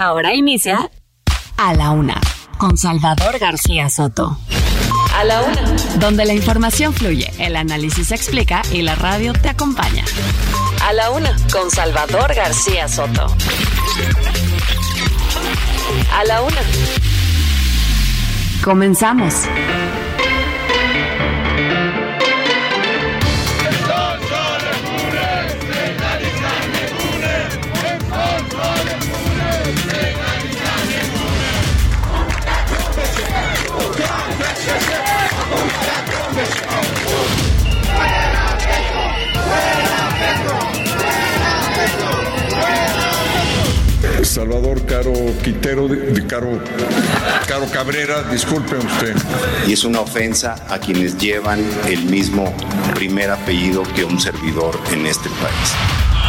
Ahora inicia A la Una con Salvador García Soto. A la Una. Donde la información fluye, el análisis se explica y la radio te acompaña. A la Una con Salvador García Soto. A la Una. Comenzamos. Salvador Caro Quintero, Caro, Caro Cabrera, disculpe usted. y es una ofensa a quienes llevan el mismo primer apellido que un servidor en este país.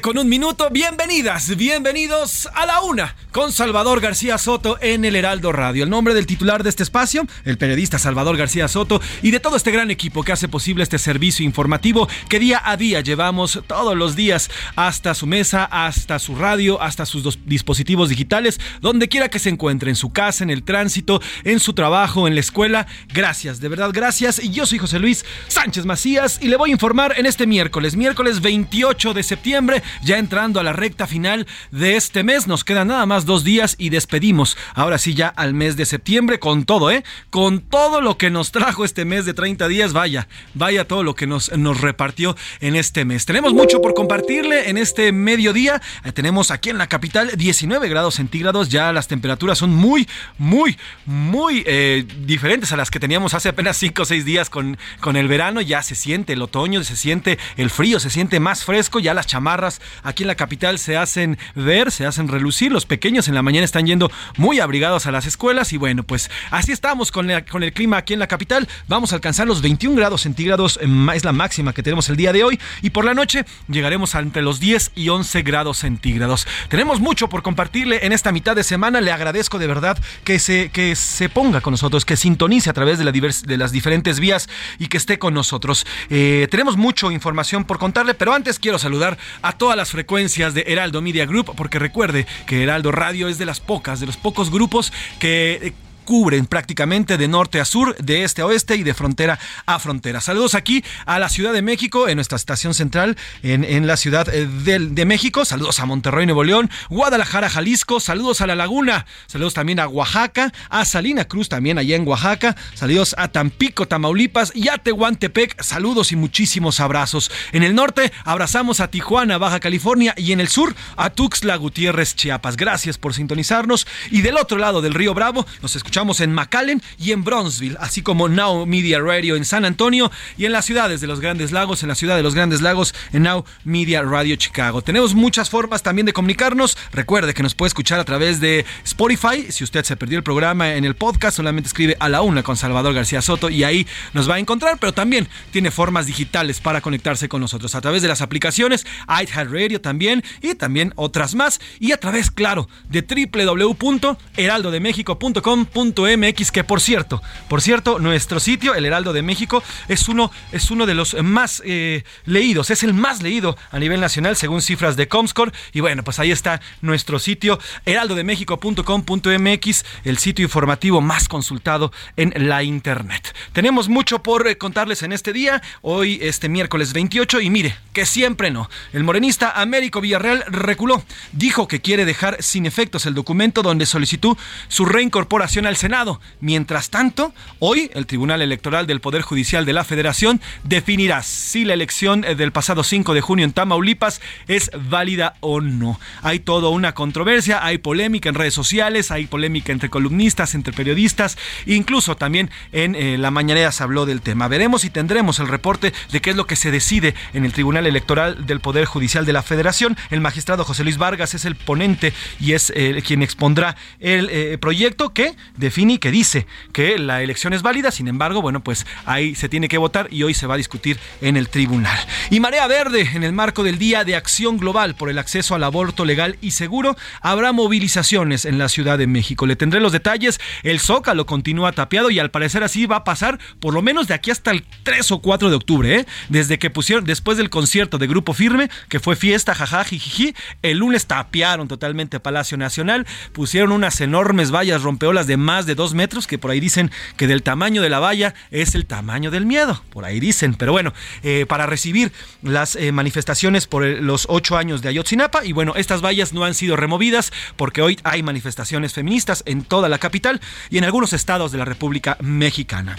Con un minuto. Bienvenidas, bienvenidos a la una con Salvador García Soto en el Heraldo Radio. El nombre del titular de este espacio, el periodista Salvador García Soto y de todo este gran equipo que hace posible este servicio informativo que día a día llevamos todos los días hasta su mesa, hasta su radio, hasta sus dos dispositivos digitales, donde quiera que se encuentre, en su casa, en el tránsito, en su trabajo, en la escuela. Gracias, de verdad, gracias. Y yo soy José Luis Sánchez Macías y le voy a informar en este miércoles, miércoles 28 de septiembre, ya entrando a la recta final de este mes. Nos quedan nada más dos días y despedimos ahora sí ya al mes de septiembre con todo, ¿eh? Con todo lo que nos trajo este mes de 30 días, vaya, vaya todo lo que nos, nos repartió en este mes. Tenemos mucho por compartirle en este mediodía. Eh, tenemos aquí en la capital 19 grados centígrados, ya las temperaturas son muy, muy, muy eh, diferentes a las que teníamos hace apenas 5 o 6 días con, con el verano. Ya se siente el otoño, se siente el frío, se siente más fresco, ya las chamarras aquí en la capital se hacen ver, se hacen relucir, los pequeños en la mañana están yendo muy abrigados a las escuelas y bueno, pues así estamos con, la- con el clima aquí en la capital, vamos a alcanzar los 21 grados centígrados, eh, es la máxima que tenemos el día de hoy y por la noche llegaremos a entre los 10 y 11 grados centígrados. Tenemos mucho por compartirle en esta mitad de semana, le agradezco de verdad que se, que se ponga con nosotros, que sintonice a través de las diferentes vías y que esté con nosotros. Eh, tenemos mucha información por contarle, pero antes quiero saludar a todas las frecuencias de Heraldo Media Group, porque recuerde que Heraldo Radio es de las pocas, de los pocos grupos que... cubren prácticamente de norte a sur, de este a oeste y de frontera a frontera. Saludos aquí a la Ciudad de México, en nuestra estación central, en, en la Ciudad eh, del- de, México. Saludos a Monterrey, Nuevo León, Guadalajara, Jalisco. Saludos a La Laguna. Saludos también a Oaxaca, a Salina Cruz también allá en Oaxaca. Saludos a Tampico, Tamaulipas y a Tehuantepec. Saludos y muchísimos abrazos. En el norte abrazamos a Tijuana, Baja California y en el sur a Tuxtla Gutiérrez, Chiapas. Gracias por sintonizarnos. Y del otro lado del río Bravo nos escuchamos en McAllen y en Bronzeville, así como Now Media Radio en San Antonio y en las ciudades de los Grandes Lagos, en la ciudad de los Grandes Lagos, en Now Media Radio Chicago. Tenemos muchas formas también de comunicarnos. Recuerde que nos puede escuchar a través de Spotify. Si usted se perdió el programa en el podcast, solamente escribe a la una con Salvador García Soto y ahí nos va a encontrar, pero también tiene formas digitales para conectarse con nosotros a través de las aplicaciones iHeartRadio también y también otras más y a través, claro, de www.heraldodemexico.com.mx heraldodemexico.com.mx, que por cierto, por cierto, nuestro sitio, el Heraldo de México, es uno, es uno de los más eh, leídos, es el más leído a nivel nacional según cifras de Comscore. Y bueno, pues ahí está nuestro sitio, heraldodemexico.com.mx, el sitio informativo más consultado en la internet. Tenemos mucho por eh, contarles en este día, hoy este miércoles 28, y mire, que siempre no. El morenista Américo Villarreal reculó, dijo que quiere dejar sin efectos el documento donde solicitó su reincorporación al Senado. Mientras tanto, hoy el Tribunal Electoral del Poder Judicial de la Federación definirá si la elección eh, del pasado 5 de junio en Tamaulipas es válida o no. Hay toda una controversia, hay polémica en redes sociales, hay polémica entre columnistas, entre periodistas, incluso también en eh, la mañanera se habló del tema. Veremos y tendremos el reporte de qué es lo que se decide en el Tribunal Electoral del Poder Judicial de la Federación. El magistrado José Luis Vargas es el ponente y es eh, quien expondrá el proyecto que define y que dice que la elección es válida, sin embargo, bueno, pues ahí se tiene que votar y hoy se va a discutir en el tribunal. Y Marea Verde, en el marco del Día de Acción Global por el acceso al aborto legal y seguro, habrá movilizaciones en la Ciudad de México. Le tendré los detalles, el Zócalo continúa tapiado y al parecer así va a pasar por lo menos de aquí hasta el 3 o 4 de octubre, ¿eh? desde que pusieron, después del concierto de Grupo Firme, que fue fiesta, jaja, jijiji, el lunes tapiaron totalmente Palacio Nacional, pusieron unas enormes vallas rompeolas de más de dos metros, que por ahí dicen que del tamaño de la valla es el tamaño del miedo, por ahí dicen. Pero bueno, eh, para recibir las eh, manifestaciones por los ocho años de Ayotzinapa, y bueno, estas vallas no han sido removidas porque hoy hay manifestaciones feministas en toda la capital y en algunos estados de la República Mexicana.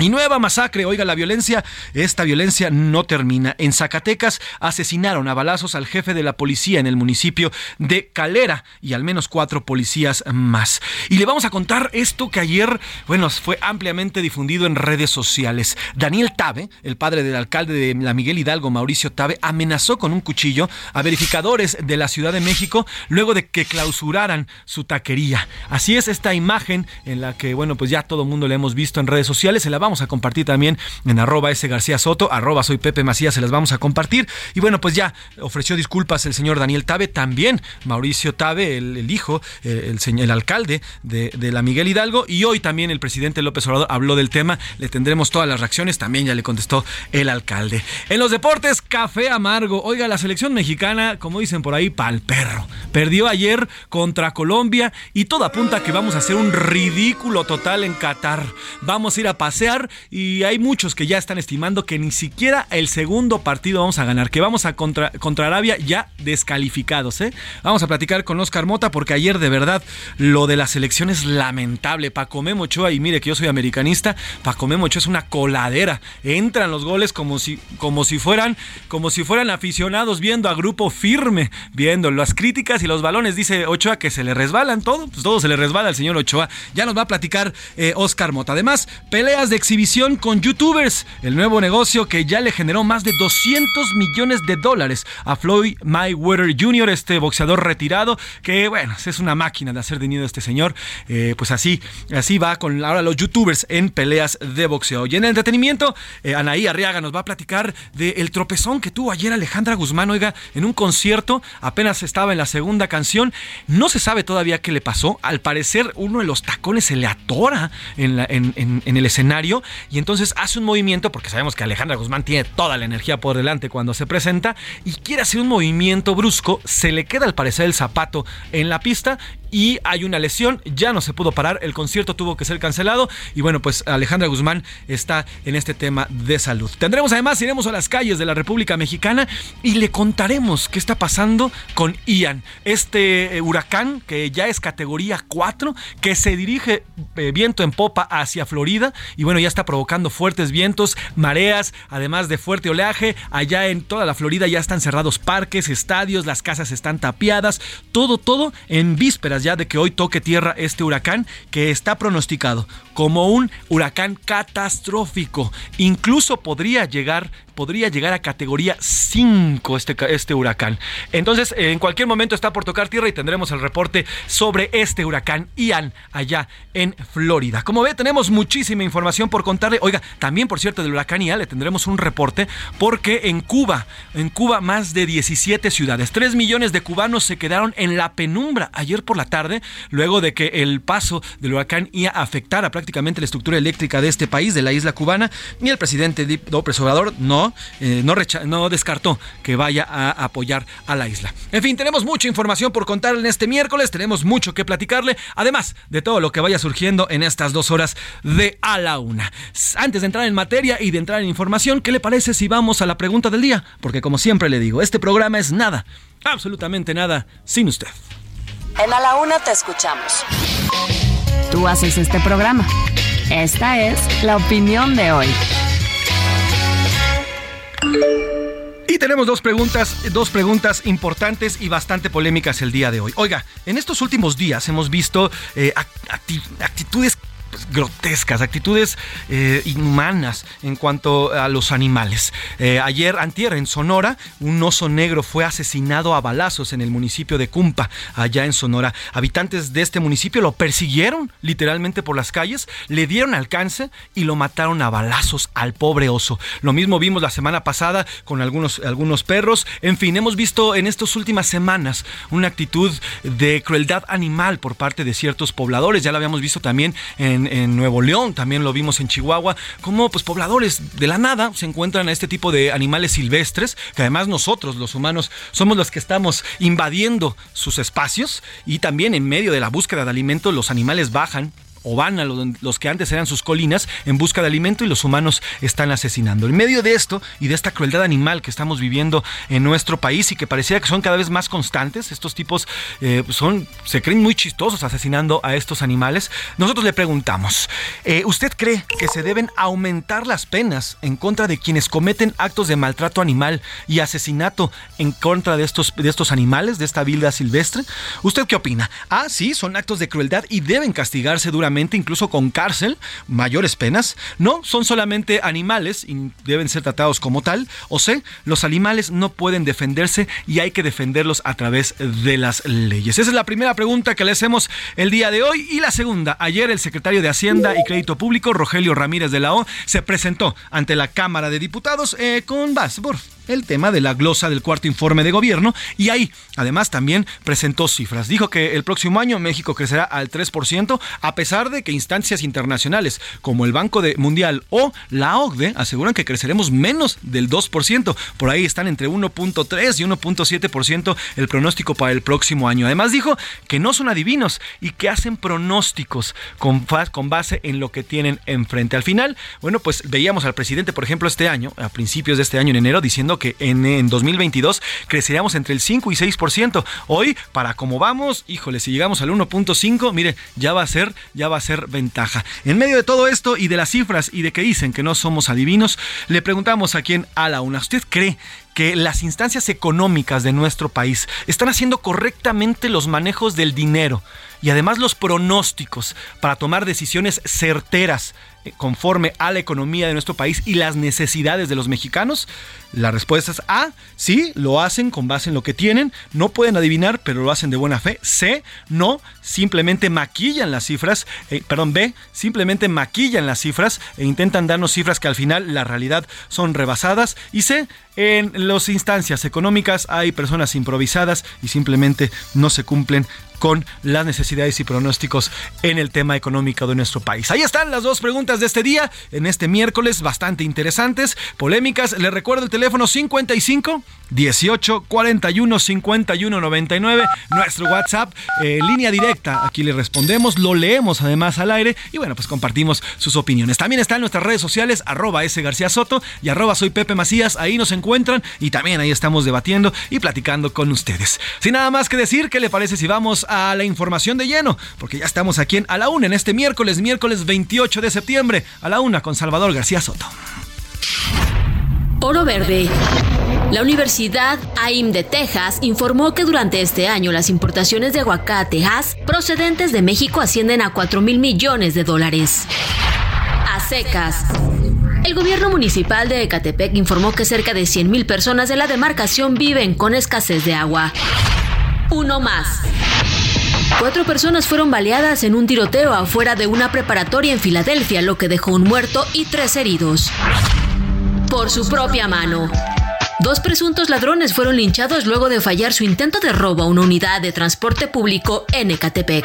Y nueva masacre, oiga, la violencia, esta violencia no termina. En Zacatecas asesinaron a balazos al jefe de la policía en el municipio de Calera y al menos cuatro policías más. Y le vamos a contar esto que ayer, bueno, fue ampliamente difundido en redes sociales. Daniel Tabe, el padre del alcalde de la Miguel Hidalgo, Mauricio Tabe, amenazó con un cuchillo a verificadores de la Ciudad de México luego de que clausuraran su taquería. Así es esta imagen en la que, bueno, pues ya todo el mundo la hemos visto en redes sociales. Se la a compartir también en arroba ese García Soto, arroba soy Pepe Macías, se las vamos a compartir. Y bueno, pues ya ofreció disculpas el señor Daniel Tabe, también Mauricio Tabe, el, hijo, eh, el, el alcalde de, la Miguel Hidalgo. Y hoy también el presidente López Obrador habló del tema, le tendremos todas las reacciones, también ya le contestó el alcalde. En los deportes, café amargo. Oiga, la selección mexicana, como dicen por ahí, pal perro. Perdió ayer contra Colombia y todo apunta que vamos a hacer un ridículo total en Qatar. Vamos a ir a pasear y hay muchos que ya están estimando que ni siquiera el segundo partido vamos a ganar, que vamos a contra, contra Arabia ya descalificados. ¿eh? Vamos a platicar con Oscar Mota porque ayer de verdad lo de la selección es lamentable. Paco Memo Ochoa, y mire que yo soy americanista, Paco Memo Ochoa es una coladera. Entran los goles como si, como si fueran, como si fueran aficionados viendo a grupo firme, viendo las críticas y los balones. Dice Ochoa que se le resbalan todo, pues todo se le resbala al señor Ochoa. Ya nos va a platicar eh, Oscar Mota. Además, peleas de exhibición con youtubers, el nuevo negocio que ya le generó más de 200 millones de dólares a Floyd Mayweather Jr., este boxeador retirado, que bueno, es una máquina de hacer dinero este señor, eh, pues así, así va con ahora los youtubers en peleas de boxeo. Y en el entretenimiento, eh, Anaí Arriaga nos va a platicar del tropezón que tuvo ayer Alejandra Guzmán, oiga, en un concierto, apenas estaba en la segunda canción, no se sabe todavía qué le pasó, al parecer uno de los tacones se le atora en, en el escenario, y entonces hace un movimiento, porque sabemos que Alejandra Guzmán tiene toda la energía por delante cuando se presenta, y quiere hacer un movimiento brusco, se le queda al parecer el zapato en la pista y hay una lesión, ya no se pudo parar, el concierto tuvo que ser cancelado y bueno, pues Alejandra Guzmán está en este tema de salud. Tendremos además, iremos a las calles de la República Mexicana y le contaremos qué está pasando con Ian, este eh, huracán que ya es categoría 4, que se dirige eh, viento en popa hacia Florida y bueno, ya está provocando fuertes vientos, mareas, además de fuerte oleaje, allá en toda la Florida ya están cerrados parques, estadios, las casas están tapiadas, todo, todo en vísperas ya de que hoy toque tierra este huracán que está pronosticado como un huracán catastrófico. Incluso podría llegar podría llegar a categoría 5 este, este huracán. Entonces, en cualquier momento está por tocar tierra y tendremos el reporte sobre este huracán Ian allá en Florida. Como ve, tenemos muchísima información por contarle. Oiga, también por cierto del huracán Ian le tendremos un reporte porque en Cuba, en Cuba más de 17 ciudades, 3 millones de cubanos se quedaron en la penumbra ayer por la tarde, luego de que el paso del huracán Ian afectara prácticamente la estructura eléctrica de este país, de la isla cubana, y el presidente López Obrador no, eh, no, no descartó que vaya a apoyar a la isla. En fin, tenemos mucha información por contarle en este miércoles, tenemos mucho que platicarle, además de todo lo que vaya surgiendo en estas dos horas de a la una. Antes de entrar en materia y de entrar en información, ¿qué le parece si vamos a la pregunta del día? Porque como siempre le digo, este programa es nada, absolutamente nada, sin usted. En A la Una te escuchamos. Tú haces este programa. Esta es la opinión de hoy. Y tenemos dos preguntas, dos preguntas importantes y bastante polémicas el día de hoy. Oiga, en estos últimos días hemos visto eh, actitudes grotescas, actitudes eh, inhumanas en cuanto a los animales. Eh, ayer, antier, en Sonora, un oso negro fue asesinado a balazos en el municipio de Cumpa, allá en Sonora. Habitantes de este municipio lo persiguieron literalmente por las calles, le dieron alcance y lo mataron a balazos al pobre oso. Lo mismo vimos la semana pasada con algunos, algunos perros. En fin, hemos visto en estas últimas semanas una actitud de crueldad animal por parte de ciertos pobladores. Ya lo habíamos visto también en en, Nuevo León, también lo vimos en Chihuahua, como pues pobladores de la nada se encuentran a este tipo de animales silvestres, que además nosotros los humanos somos los que estamos invadiendo sus espacios y también en medio de la búsqueda de alimento los animales bajan o van a los que antes eran sus colinas en busca de alimento y los humanos están asesinando. En medio de esto y de esta crueldad animal que estamos viviendo en nuestro país y que parecía que son cada vez más constantes, estos tipos eh, son, se creen muy chistosos asesinando a estos animales, nosotros le preguntamos, eh, ¿usted cree que se deben aumentar las penas en contra de quienes cometen actos de maltrato animal y asesinato en contra de estos, de estos animales, de esta vida silvestre? ¿Usted qué opina? Ah, sí, son actos de crueldad y deben castigarse duramente incluso con cárcel, mayores penas. No, son solamente animales y deben ser tratados como tal. O sea, los animales no pueden defenderse y hay que defenderlos a través de las leyes. Esa es la primera pregunta que le hacemos el día de hoy. Y la segunda, ayer el secretario de Hacienda y Crédito Público, Rogelio Ramírez de la O, se presentó ante la Cámara de Diputados eh, con base el tema de la glosa del cuarto informe de gobierno y ahí además también presentó cifras. Dijo que el próximo año México crecerá al 3% a pesar de que instancias internacionales como el Banco Mundial o la OCDE aseguran que creceremos menos del 2%. Por ahí están entre 1.3 y 1.7% el pronóstico para el próximo año. Además dijo que no son adivinos y que hacen pronósticos con, con base en lo que tienen enfrente. Al final, bueno, pues veíamos al presidente, por ejemplo, este año, a principios de este año, en enero, diciendo que en, 2022 creceríamos entre el 5 y 6%. Hoy, para cómo vamos, híjole, si llegamos al 1.5, mire, ya va a ser, ya va a ser ventaja. En medio de todo esto y de las cifras y de que dicen que no somos adivinos, le preguntamos a quién a la una. ¿Usted cree que las instancias económicas de nuestro país están haciendo correctamente los manejos del dinero y además los pronósticos para tomar decisiones certeras eh, conforme a la economía de nuestro país y las necesidades de los mexicanos? La respuesta es A, sí, lo hacen con base en lo que tienen, no pueden adivinar, pero lo hacen de buena fe. C, no, simplemente maquillan las cifras, eh, perdón, B, simplemente maquillan las cifras e intentan darnos cifras que al final la realidad son rebasadas. Y C, en las instancias económicas hay personas improvisadas y simplemente no se cumplen con las necesidades y pronósticos en el tema económico de nuestro país. Ahí están las dos preguntas de este día, en este miércoles, bastante interesantes, polémicas. Les recuerdo el teléfono 55 18 41 51 99, nuestro WhatsApp, eh, línea directa. Aquí le respondemos, lo leemos además al aire y bueno, pues compartimos sus opiniones. También están nuestras redes sociales, arroba S García Soto y arroba soy Pepe Macías. Ahí nos encuentran y también ahí estamos debatiendo y platicando con ustedes. Sin nada más que decir, ¿qué le parece si vamos a la información de lleno, porque ya estamos aquí en A la Una en este miércoles, miércoles 28 de septiembre, a la Una con Salvador García Soto. Oro Verde. La Universidad AIM de Texas informó que durante este año las importaciones de aguacate procedentes de México ascienden a 4 mil millones de dólares. A secas. El gobierno municipal de Ecatepec informó que cerca de 100.000 personas de la demarcación viven con escasez de agua. Uno más. Cuatro personas fueron baleadas en un tiroteo afuera de una preparatoria en Filadelfia, lo que dejó un muerto y tres heridos. Por su propia mano. Dos presuntos ladrones fueron linchados luego de fallar su intento de robo a una unidad de transporte público en Ecatepec.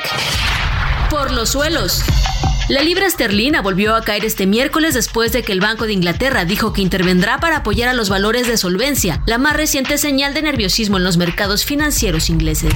Por los suelos. La libra esterlina volvió a caer este miércoles después de que el Banco de Inglaterra dijo que intervendrá para apoyar a los valores de solvencia, la más reciente señal de nerviosismo en los mercados financieros ingleses.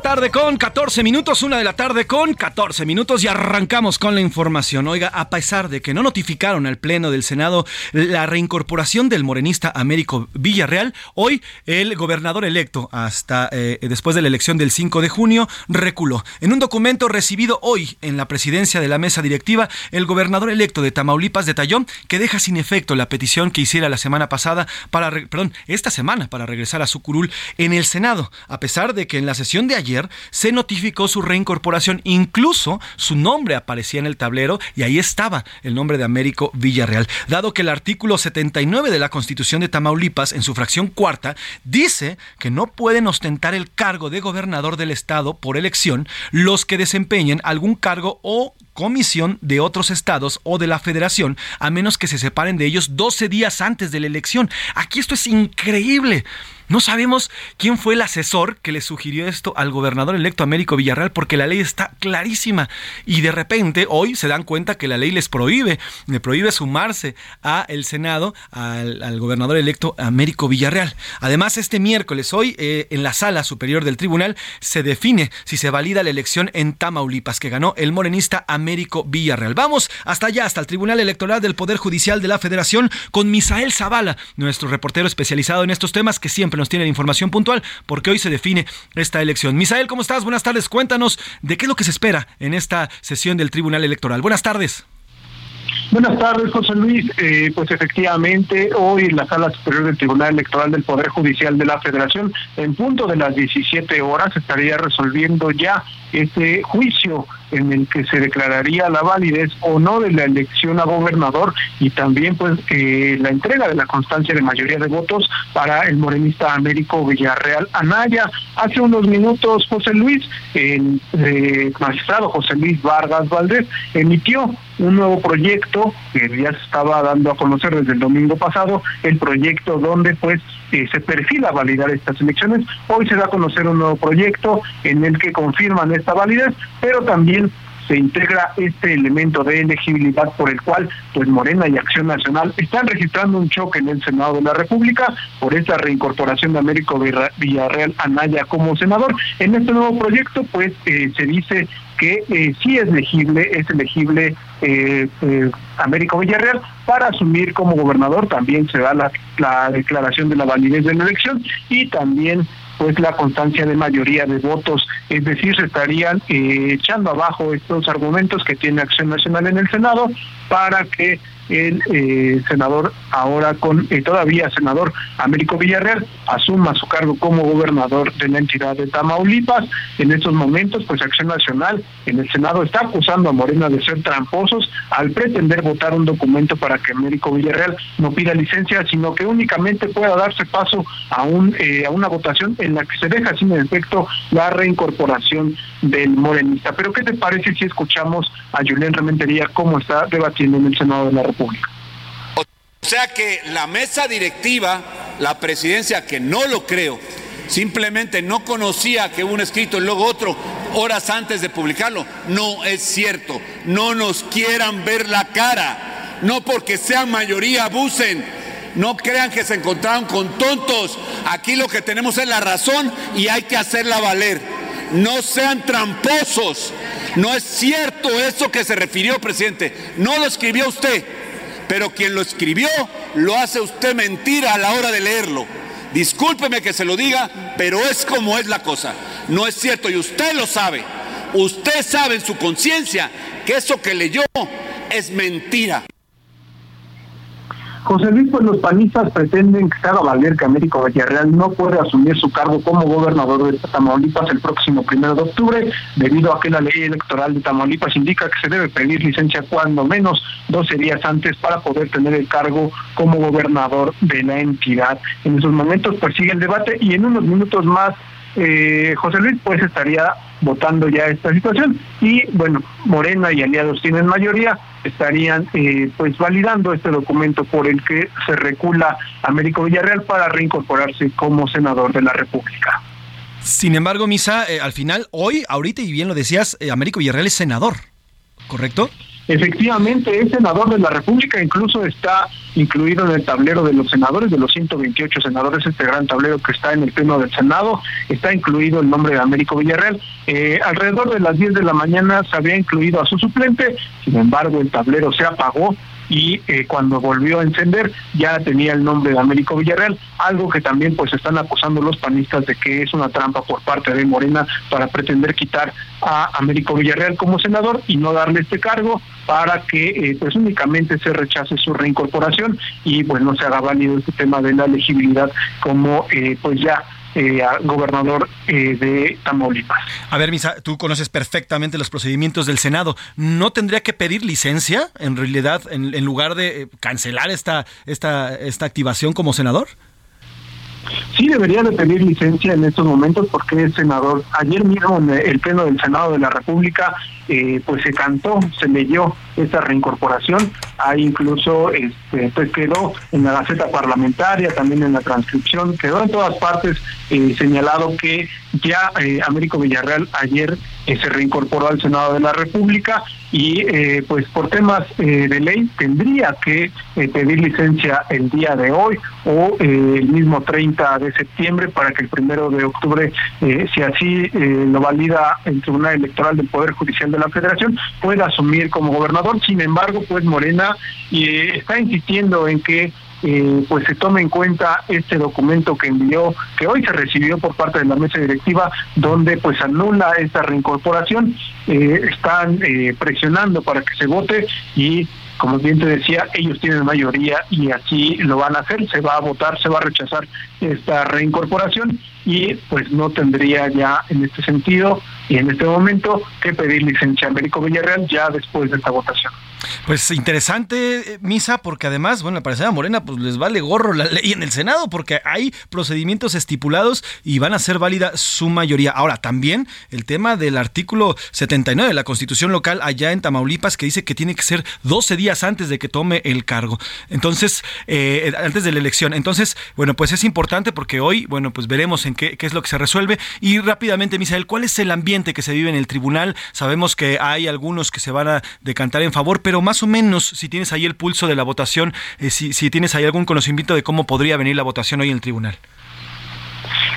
Tarde con 14 minutos, una de la tarde con 14 minutos y arrancamos con la información. Oiga, a pesar de que no notificaron al Pleno del Senado la reincorporación del morenista Américo Villarreal, hoy el gobernador electo, hasta eh, después de la elección del 5 de junio, reculó. En un documento recibido hoy en la presidencia de la mesa directiva, el gobernador electo de Tamaulipas detalló que deja sin efecto la petición que hiciera la semana pasada para, perdón, esta semana para regresar a su curul en el Senado, a pesar de que en la sesión de ayer se notificó su reincorporación, incluso su nombre aparecía en el tablero y ahí estaba el nombre de Américo Villarreal, dado que el artículo 79 de la Constitución de Tamaulipas, en su fracción cuarta, dice que no pueden ostentar el cargo de gobernador del estado por elección los que desempeñen algún cargo o comisión de otros estados o de la federación, a menos que se separen de ellos 12 días antes de la elección. Aquí esto es increíble. No sabemos quién fue el asesor que le sugirió esto al gobernador electo Américo Villarreal porque la ley está clarísima y de repente hoy se dan cuenta que la ley les prohíbe, le prohíbe sumarse a el Senado al, gobernador electo Américo Villarreal. Además, este miércoles hoy eh, en la sala superior del tribunal se define si se valida la elección en Tamaulipas que ganó el morenista Américo Villarreal. Vamos hasta allá, hasta el Tribunal Electoral del Poder Judicial de la Federación con Misael Zavala, nuestro reportero especializado en estos temas que siempre nos tienen información puntual porque hoy se define esta elección. Misael, ¿cómo estás? Buenas tardes. Cuéntanos de qué es lo que se espera en esta sesión del Tribunal Electoral. Buenas tardes. Buenas tardes, José Luis. Eh, pues efectivamente, hoy en la Sala Superior del Tribunal Electoral del Poder Judicial de la Federación, en punto de las 17 horas, estaría resolviendo ya este juicio en el que se declararía la validez o no de la elección a gobernador y también pues eh, la entrega de la constancia de mayoría de votos para el morenista Américo Villarreal Anaya. Hace unos minutos José Luis, el eh, magistrado José Luis Vargas Valdés emitió un nuevo proyecto que ya se estaba dando a conocer desde el domingo pasado, el proyecto donde pues eh, se perfila validar estas elecciones. Hoy se da a conocer un nuevo proyecto en el que confirman esta validez, pero también se integra este elemento de elegibilidad por el cual pues Morena y Acción Nacional están registrando un choque en el Senado de la República por esta reincorporación de Américo Villarreal Anaya como senador. En este nuevo proyecto pues eh, se dice que eh, sí es elegible, es elegible eh, eh, Américo Villarreal para asumir como gobernador. También se da la, la declaración de la validez de la elección y también pues la constancia de mayoría de votos, es decir, se estarían eh, echando abajo estos argumentos que tiene Acción Nacional en el Senado para que el eh, senador, ahora con eh, todavía senador Américo Villarreal, asuma su cargo como gobernador de la entidad de Tamaulipas. En estos momentos, pues Acción Nacional en el Senado está acusando a Morena de ser tramposos al pretender votar un documento para que Américo Villarreal no pida licencia, sino que únicamente pueda darse paso a, un, eh, a una votación en la que se deja sin efecto la reincorporación del morenista. Pero ¿qué te parece si escuchamos a Julián Rementería cómo está debatiendo en el Senado de la República? O sea que la mesa directiva, la presidencia, que no lo creo, simplemente no conocía que hubo un escrito y luego otro horas antes de publicarlo. No es cierto. No nos quieran ver la cara. No porque sean mayoría abusen. No crean que se encontraron con tontos. Aquí lo que tenemos es la razón y hay que hacerla valer. No sean tramposos. No es cierto eso que se refirió, presidente. No lo escribió usted pero quien lo escribió lo hace usted mentira a la hora de leerlo. Discúlpeme que se lo diga, pero es como es la cosa. No es cierto y usted lo sabe. Usted sabe en su conciencia que eso que leyó es mentira. José Luis, pues los panistas pretenden que se haga valer que Américo Villarreal no puede asumir su cargo como gobernador de Tamaulipas el próximo primero de octubre, debido a que la ley electoral de Tamaulipas indica que se debe pedir licencia cuando menos 12 días antes para poder tener el cargo como gobernador de la entidad. En esos momentos pues sigue el debate y en unos minutos más eh, José Luis pues estaría votando ya esta situación y bueno, Morena y aliados tienen mayoría, estarían eh, pues validando este documento por el que se recula Américo Villarreal para reincorporarse como senador de la República. Sin embargo, Misa, eh, al final, hoy, ahorita y bien lo decías, eh, Américo Villarreal es senador, ¿correcto? Efectivamente, es senador de la República, incluso está incluido en el tablero de los senadores, de los 128 senadores, este gran tablero que está en el pleno del Senado, está incluido el nombre de Américo Villarreal. Eh, alrededor de las 10 de la mañana se había incluido a su suplente, sin embargo el tablero se apagó y eh, cuando volvió a encender ya tenía el nombre de Américo Villarreal, algo que también pues están acusando los panistas de que es una trampa por parte de Morena para pretender quitar a Américo Villarreal como senador y no darle este cargo para que eh, pues únicamente se rechace su reincorporación y pues no se haga válido este tema de la elegibilidad como eh, pues ya eh, gobernador eh, de Tamaulipas. A ver, Misa, tú conoces perfectamente los procedimientos del Senado. ¿No tendría que pedir licencia, en realidad, en, en lugar de eh, cancelar esta, esta, esta activación como senador? Sí debería de pedir licencia en estos momentos porque es senador. Ayer mismo en el pleno del Senado de la República eh, pues se cantó, se leyó esa reincorporación, ahí incluso este, pues quedó en la Gaceta Parlamentaria, también en la transcripción, quedó en todas partes eh, señalado que ya eh, Américo Villarreal ayer eh, se reincorporó al Senado de la República y pues por temas de ley tendría que pedir licencia el día de hoy o el mismo 30 de septiembre para que el primero de octubre, si así lo valida el Tribunal Electoral del Poder Judicial de la Federación, pueda asumir como gobernador. Sin embargo, pues Morena eh, está insistiendo en que eh, pues se tome en cuenta este documento que envió, que hoy se recibió por parte de la mesa directiva, donde pues anula esta reincorporación, eh, están presionando para que se vote y como bien te decía, ellos tienen mayoría y así lo van a hacer, se va a votar, se va a rechazar esta reincorporación y pues no tendría ya en este sentido y en este momento que pedir licencia a Américo Villarreal ya después de esta votación. Pues interesante, eh, Misa, porque además, bueno, parecer a Morena pues les vale gorro la ley en el Senado, porque hay procedimientos estipulados y van a ser válida su mayoría. Ahora, también el tema del artículo 79 de la Constitución local allá en Tamaulipas, que dice que tiene que ser 12 días antes de que tome el cargo. Entonces, eh, antes de la elección. Entonces, bueno, pues es importante porque hoy, bueno, pues veremos en qué, es lo que se resuelve. Y rápidamente, Misael, ¿cuál es el ambiente que se vive en el tribunal? Sabemos que hay algunos que se van a decantar en favor, pero más o menos, si tienes ahí el pulso de la votación, eh, si, si, tienes ahí algún conocimiento de cómo podría venir la votación hoy en el tribunal.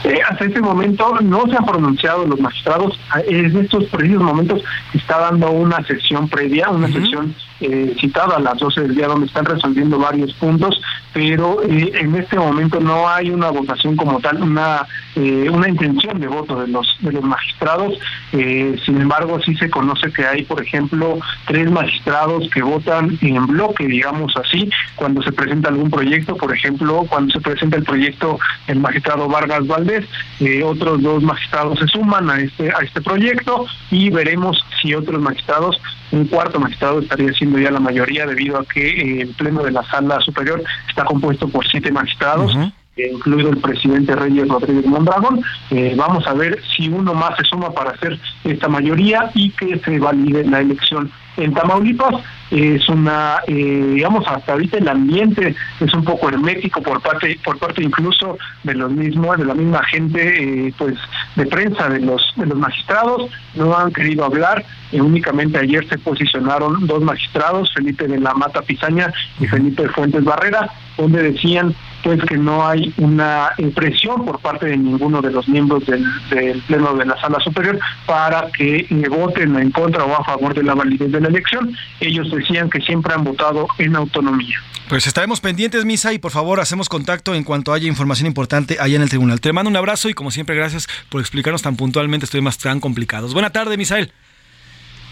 Eh, hasta este momento no se han pronunciado los magistrados. En estos precisos momentos está dando una sesión previa, una uh -huh. sesión eh, citada a las 12 del día donde están resolviendo varios puntos, pero eh, en este momento no hay una votación como tal, una eh, una intención de voto de los de los magistrados. Sin embargo, sí se conoce que hay, por ejemplo, tres magistrados que votan en bloque, digamos así, cuando se presenta algún proyecto, por ejemplo, cuando se presenta el proyecto el magistrado Vargas Eh, otros dos magistrados se suman a este a este proyecto y veremos si otros magistrados, un cuarto magistrado estaría siendo ya la mayoría debido a que eh, el pleno de la sala superior está compuesto por siete magistrados. Uh -huh incluido el presidente Reyes Rodríguez Mondragón. Eh, vamos a ver si uno más se suma para hacer esta mayoría y que se valide la elección. En Tamaulipas eh, es una, eh, digamos, hasta ahorita el ambiente es un poco hermético por parte, por parte incluso de los mismos, de la misma gente, pues, de prensa de los, de los magistrados, no han querido hablar. únicamente ayer se posicionaron dos magistrados, Felipe de la Mata Pizaña y Felipe Fuentes Barrera, donde decían pues que no hay una presión por parte de ninguno de los miembros del, del pleno de la sala superior para que eh, voten en contra o a favor de la validez de la elección. Ellos decían que siempre han votado en autonomía. Pues estaremos pendientes, Misa, y por favor hacemos contacto en cuanto haya información importante allá en el tribunal. Te mando un abrazo y como siempre gracias por explicarnos tan puntualmente estos temas tan complicados. Buena tarde, Misael.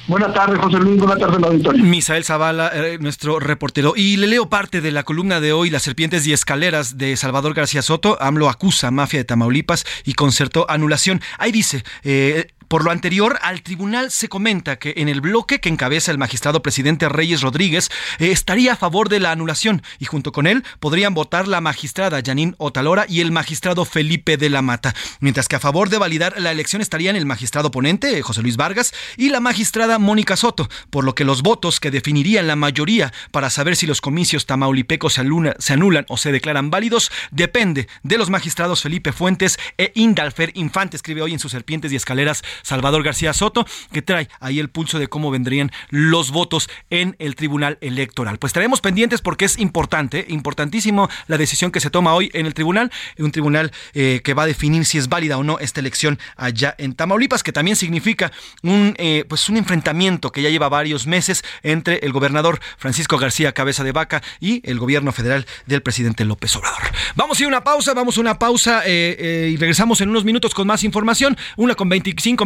Buenas tardes, José Luis. Buenas tardes, auditorio. Misael Zavala, eh, nuestro reportero. Y le leo parte de la columna de hoy, Las serpientes y escaleras de Salvador García Soto. AMLO acusa mafia de Tamaulipas y concertó anulación. Ahí dice, eh, por lo anterior, al tribunal se comenta que en el bloque que encabeza el magistrado presidente Reyes Rodríguez eh, estaría a favor de la anulación y junto con él podrían votar la magistrada Janine Otalora y el magistrado Felipe de la Mata, mientras que a favor de validar la elección estarían el magistrado ponente José Luis Vargas y la magistrada Mónica Soto, por lo que los votos que definirían la mayoría para saber si los comicios tamaulipecos se, se anulan o se declaran válidos depende de los magistrados Felipe Fuentes e Indalfer Infante, escribe hoy en sus Serpientes y Escaleras Salvador García Soto, que trae ahí el pulso de cómo vendrían los votos en el Tribunal Electoral. Pues estaremos pendientes porque es importante, importantísimo la decisión que se toma hoy en el tribunal, un tribunal eh, que va a definir si es válida o no esta elección allá en Tamaulipas, que también significa un, eh, pues un enfrentamiento que ya lleva varios meses entre el gobernador Francisco García Cabeza de Vaca y el gobierno federal del presidente López Obrador. Vamos a ir a una pausa, vamos a una pausa eh, y regresamos en unos minutos con más información, una con 25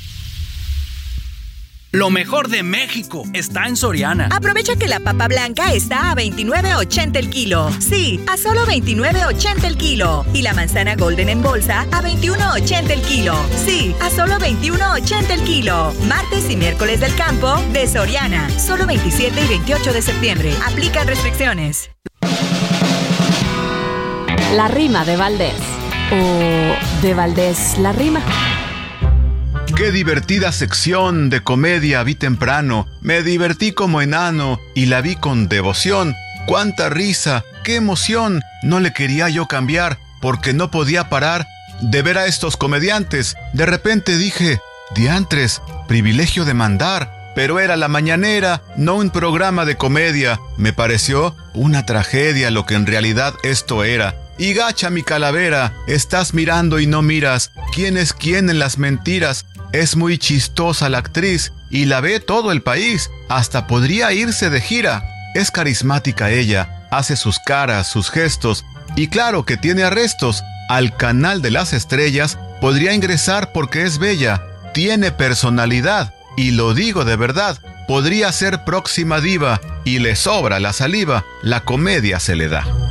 Lo mejor de México está en Soriana. Aprovecha que la papa blanca está a 29.80 el kilo. Sí, a solo 29.80 el kilo. Y la manzana golden en bolsa a 21.80 el kilo. Sí, a solo 21.80 el kilo. Martes y miércoles del campo de Soriana. Solo 27 y 28 de septiembre. Aplican restricciones. La rima de Valdés. O de Valdés la rima. Qué divertida sección de comedia vi temprano. Me divertí como enano y la vi con devoción. Cuánta risa, qué emoción. No le quería yo cambiar porque no podía parar de ver a estos comediantes. De repente dije, diantres, privilegio de mandar. Pero era la mañanera, no un programa de comedia. Me pareció una tragedia lo que en realidad esto era. Y gacha mi calavera, estás mirando y no miras. ¿Quién es quién en las mentiras? Es muy chistosa la actriz y la ve todo el país. Hasta podría irse de gira. Es carismática ella, hace sus caras, sus gestos y claro que tiene arrestos. Al canal de las estrellas podría ingresar porque es bella, tiene personalidad y lo digo de verdad. Podría ser próxima diva y le sobra la saliva, la comedia se le da.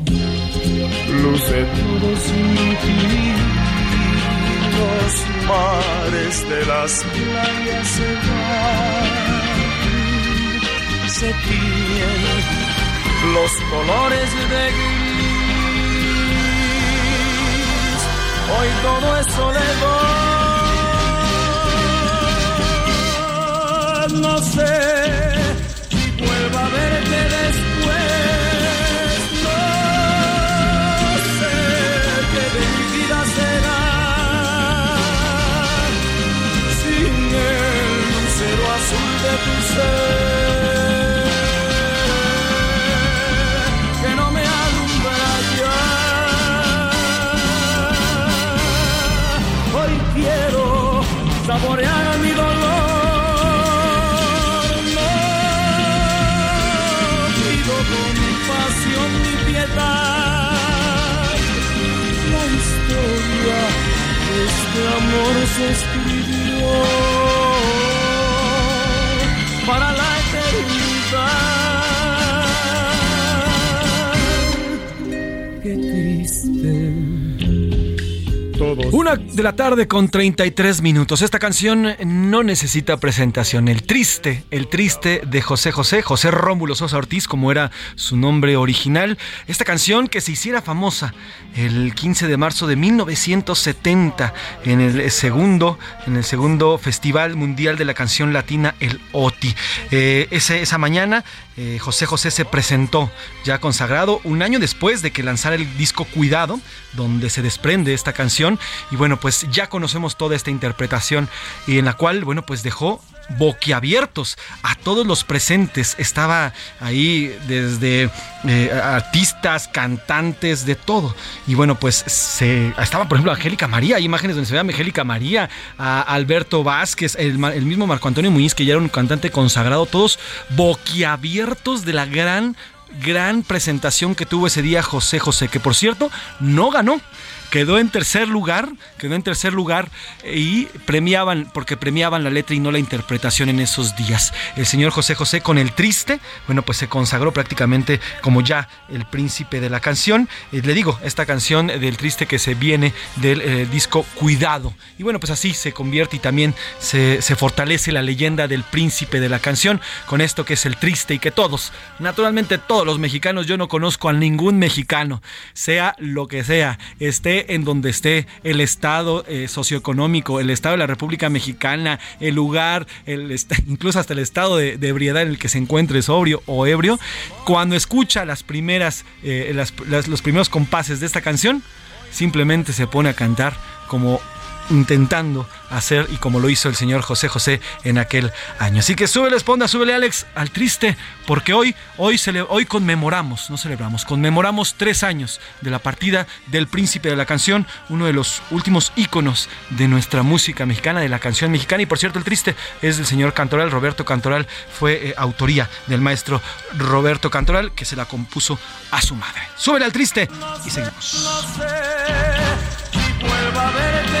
luce todo sin ti. Los mares de las playas se van, se tiñen los colores de gris. Hoy todo es soledad. No sé de la tarde con 33 minutos. Esta canción no necesita presentación. El triste, el triste de José José, José Rómulo Sosa Ortiz, como era su nombre original. Esta canción que se hiciera famosa el 15 de marzo de 1970 en el segundo, en el segundo Festival Mundial de la Canción Latina, el OTI. Eh, esa mañana eh, José José se presentó ya consagrado un año después de que lanzara el disco Cuidado, donde se desprende esta canción. Y bueno, pues ya conocemos toda esta interpretación en la cual, bueno, pues dejó boquiabiertos a todos los presentes. Estaba ahí desde eh, artistas, cantantes, de todo. Y bueno, pues se estaba, por ejemplo, Angélica María, hay imágenes donde se ve a Angélica María, a Alberto Vázquez, el, el mismo Marco Antonio Muñiz, que ya era un cantante consagrado, todos boquiabiertos de la gran gran presentación que tuvo ese día José José, que por cierto no ganó quedó en tercer lugar, quedó en tercer lugar y premiaban, porque premiaban la letra y no la interpretación en esos días. El señor José José con el triste, bueno, pues se consagró prácticamente como ya el príncipe de la canción. Eh, le digo, esta canción del triste que se viene del eh, disco Cuidado. Y bueno, pues así se convierte y también se, se fortalece la leyenda del príncipe de la canción con esto que es el triste y que todos, naturalmente todos los mexicanos, yo no conozco a ningún mexicano, sea lo que sea, esté en donde esté el estado eh, socioeconómico, el estado de la República Mexicana, el lugar, incluso hasta el estado de, ebriedad en el que se encuentre sobrio o ebrio, cuando escucha las primeras, eh, los primeros compases de esta canción, simplemente se pone a cantar como intentando hacer y como lo hizo el señor José José en aquel año. Así que súbele, esponda, súbele Alex al triste, porque hoy, hoy, hoy conmemoramos, no celebramos, conmemoramos tres años de la partida del príncipe de la canción, uno de los últimos íconos de nuestra música mexicana, de la canción mexicana. Y por cierto, el triste es del señor Cantoral, Roberto Cantoral, fue eh, autoría del maestro Roberto Cantoral, que se la compuso a su madre. Súbele al triste y seguimos. vuelva a verte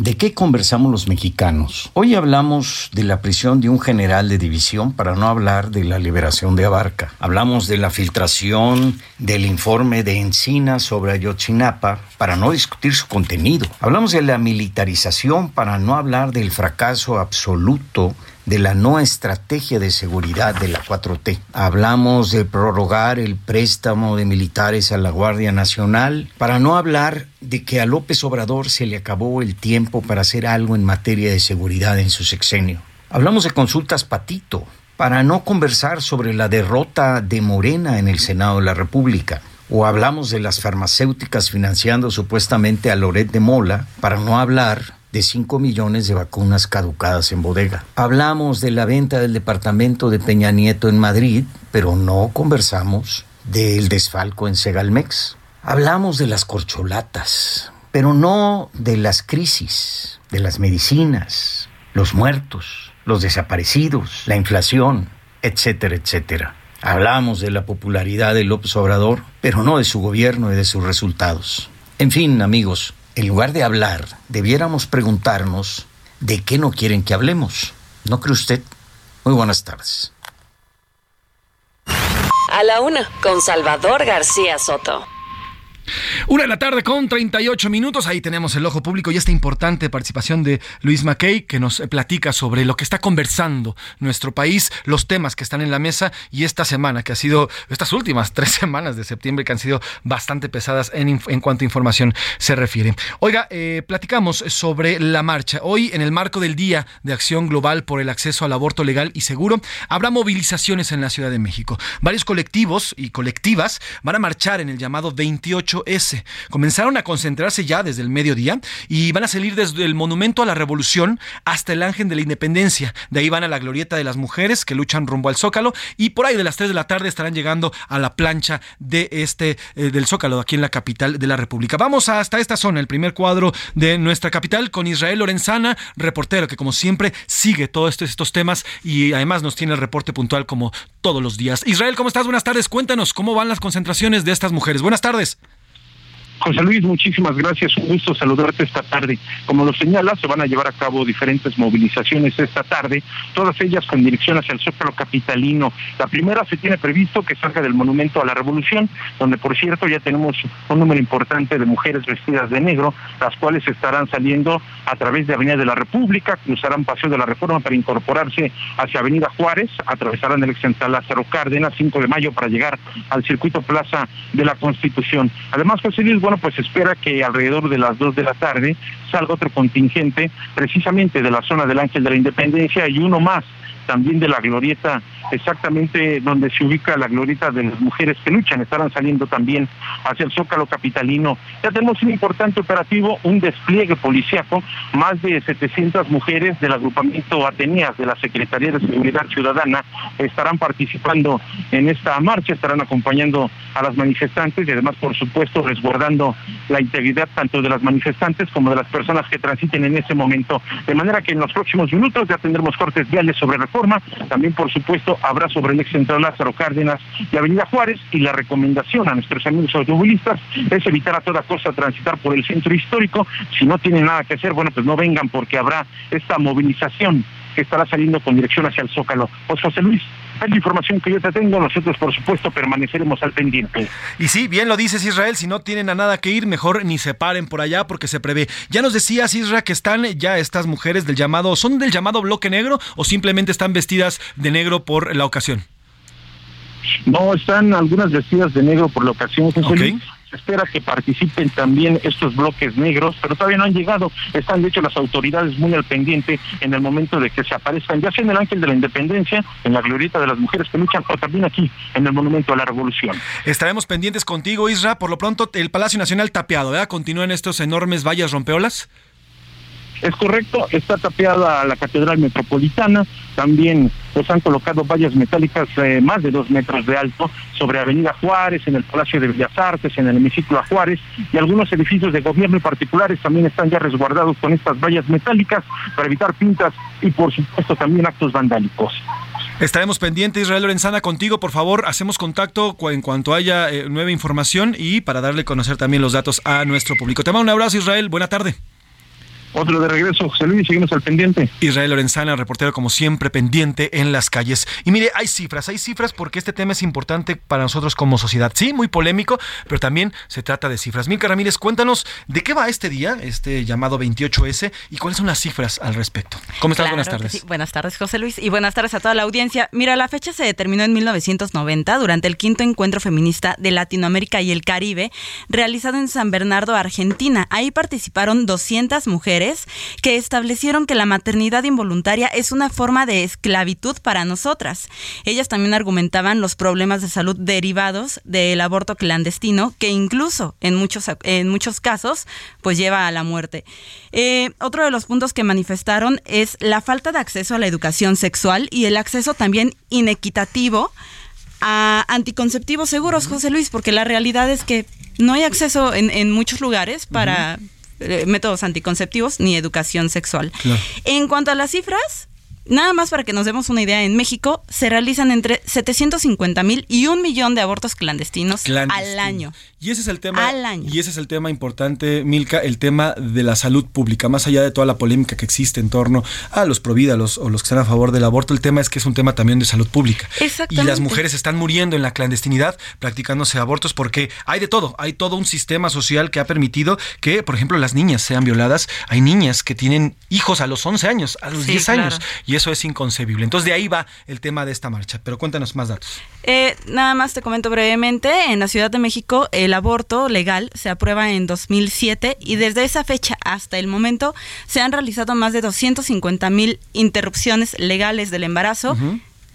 ¿De qué conversamos los mexicanos? Hoy hablamos de la prisión de un general de división para no hablar de la liberación de Abarca. Hablamos de la filtración del informe de Encina sobre Ayotzinapa para no discutir su contenido. Hablamos de la militarización para no hablar del fracaso absoluto de la no estrategia de seguridad de la 4T. Hablamos de prorrogar el préstamo de militares a la Guardia Nacional para no hablar de que a López Obrador se le acabó el tiempo para hacer algo en materia de seguridad en su sexenio. Hablamos de consultas patito para no conversar sobre la derrota de Morena en el Senado de la República o hablamos de las farmacéuticas financiando supuestamente a Loret de Mola, para no hablar de 5 millones de vacunas caducadas en bodega. Hablamos de la venta del departamento de Peña Nieto en Madrid, pero no conversamos del desfalco en Segalmex. Hablamos de las corcholatas, pero no de las crisis, de las medicinas, los muertos, los desaparecidos, la inflación, etcétera, etcétera. Hablamos de la popularidad de López Obrador, pero no de su gobierno y de sus resultados. En fin, amigos, en lugar de hablar, debiéramos preguntarnos de qué no quieren que hablemos. ¿No cree usted? Muy buenas tardes. A la una, con Salvador García Soto. Una de la tarde con 38 minutos. Ahí tenemos el ojo público y esta importante participación de Luis Mackay que nos platica sobre lo que está conversando nuestro país, los temas que están en la mesa y esta semana que ha sido, estas últimas tres semanas de septiembre que han sido bastante pesadas en, en cuanto a información se refiere. Oiga, eh, platicamos sobre la marcha. Hoy, en el marco del Día de Acción Global por el Acceso al Aborto Legal y Seguro, habrá movilizaciones en la Ciudad de México. Varios colectivos y colectivas van a marchar en el llamado 28 28S. Comenzaron a concentrarse ya desde el mediodía y van a salir desde el Monumento a la Revolución hasta el Ángel de la Independencia. De ahí van a la Glorieta de las Mujeres que luchan rumbo al Zócalo y por ahí de las 3 de la tarde estarán llegando a la plancha de este eh, del Zócalo aquí en la capital de la República. Vamos hasta esta zona, el primer cuadro de nuestra capital con Israel Lorenzana, reportero que como siempre sigue todos estos, estos temas y además nos tiene el reporte puntual como todos los días. Israel, ¿cómo estás? Buenas tardes. Cuéntanos cómo van las concentraciones de estas mujeres. Buenas tardes. José Luis, muchísimas gracias. Un gusto saludarte esta tarde. Como lo señala, se van a llevar a cabo diferentes movilizaciones esta tarde, todas ellas con dirección hacia el Zócalo Capitalino. La primera se tiene previsto que salga del Monumento a la Revolución, donde por cierto ya tenemos un número importante de mujeres vestidas de negro, las cuales estarán saliendo a través de Avenida de la República, cruzarán Paseo de la Reforma para incorporarse hacia Avenida Juárez, atravesarán el ex central Lázaro Cárdenas, 5 de mayo, para llegar al circuito Plaza de la Constitución. Además, José Luis, bueno, pues espera que alrededor de las 2 de la tarde salga otro contingente precisamente de la zona del Ángel de la Independencia y uno más también de la glorieta, exactamente donde se ubica la glorieta de las mujeres que luchan, estarán saliendo también hacia el Zócalo Capitalino. Ya tenemos un importante operativo, un despliegue policíaco, más de 700 mujeres del agrupamiento Ateneas de la Secretaría de Seguridad Ciudadana estarán participando en esta marcha, estarán acompañando a las manifestantes y además, por supuesto, resguardando la integridad tanto de las manifestantes como de las personas que transiten en ese momento. De manera que en los próximos minutos ya tendremos cortes viales sobre reforma. También, por supuesto, habrá sobre el ex central Lázaro Cárdenas y Avenida Juárez. Y la recomendación a nuestros amigos automovilistas es evitar a toda costa transitar por el centro histórico. Si no tienen nada que hacer, bueno, pues no vengan porque habrá esta movilización que estará saliendo con dirección hacia el Zócalo. Pues José Luis, es la información que yo te tengo. Nosotros, por supuesto, permaneceremos al pendiente. Y sí, bien lo dices, Israel. Si no tienen a nada que ir, mejor ni se paren por allá porque se prevé. Ya nos decías, Israel, que están ya estas mujeres del llamado, ¿son del llamado bloque negro o simplemente están vestidas de negro por la ocasión? No, están algunas vestidas de negro por la ocasión, José Luis se espera que participen también estos bloques negros, pero todavía no han llegado. Están, de hecho, las autoridades muy al pendiente en el momento de que se aparezcan, ya sea en el Ángel de la Independencia, en la glorieta de las mujeres que luchan, o también aquí, en el Monumento a la Revolución. Estaremos pendientes contigo, Isra. Por lo pronto, el Palacio Nacional tapeado, ¿verdad? ¿Continúan estos enormes vallas rompeolas? Es correcto, está tapeada la Catedral Metropolitana, también pues han colocado vallas metálicas eh, más de dos metros de alto sobre Avenida Juárez, en el Palacio de Bellas Artes, en el hemiciclo a Juárez y algunos edificios de gobierno y particulares también están ya resguardados con estas vallas metálicas para evitar pintas y por supuesto también actos vandálicos. Estaremos pendientes, Israel Lorenzana, contigo. Por favor, hacemos contacto en cuanto haya eh, nueva información y para darle a conocer también los datos a nuestro público. Te mando un abrazo, Israel. Buena tarde. Otro de regreso, José Luis, seguimos al pendiente. Israel Lorenzana, reportero como siempre, pendiente en las calles. Y mire, hay cifras, hay cifras porque este tema es importante para nosotros como sociedad. Sí, muy polémico, pero también se trata de cifras. Milka Ramírez, cuéntanos de qué va este día, este llamado 28S, y cuáles son las cifras al respecto. ¿Cómo estás? buenas tardes. Buenas tardes, José Luis, y buenas tardes a toda la audiencia. Mira, la fecha se determinó en 1990 durante el quinto encuentro feminista de Latinoamérica y el Caribe, realizado en San Bernardo, Argentina. Ahí participaron 200 mujeres que establecieron que la maternidad involuntaria es una forma de esclavitud para nosotras. Ellas también argumentaban los problemas de salud derivados del aborto clandestino, que incluso en muchos, en muchos casos pues lleva a la muerte. Eh, otro de los puntos que manifestaron es la falta de acceso a la educación sexual y el acceso también inequitativo a anticonceptivos seguros, José Luis, porque la realidad es que no hay acceso en, muchos lugares para... Eh, métodos anticonceptivos ni educación sexual. En cuanto a las cifras, Nada más para que nos demos una idea, en México se realizan entre 750 mil y un millón de abortos clandestinos al año. Y ese es el tema. Y ese es el tema importante, Milka, el tema de la salud pública. Más allá de toda la polémica que existe en torno a los provida los, o los que están a favor del aborto, el tema es que es un tema también de salud pública. Y las mujeres están muriendo en la clandestinidad practicándose abortos porque hay de todo. Hay todo un sistema social que ha permitido que, por ejemplo, las niñas sean violadas. Hay niñas que tienen hijos a los 11 años, a los 10 años. Y eso es inconcebible. Entonces de ahí va el tema de esta marcha. Pero cuéntanos más datos. Eh, nada más te comento brevemente. En la Ciudad de México el aborto legal se aprueba en 2007 y desde esa fecha hasta el momento se han realizado más de 250 mil interrupciones legales del embarazo.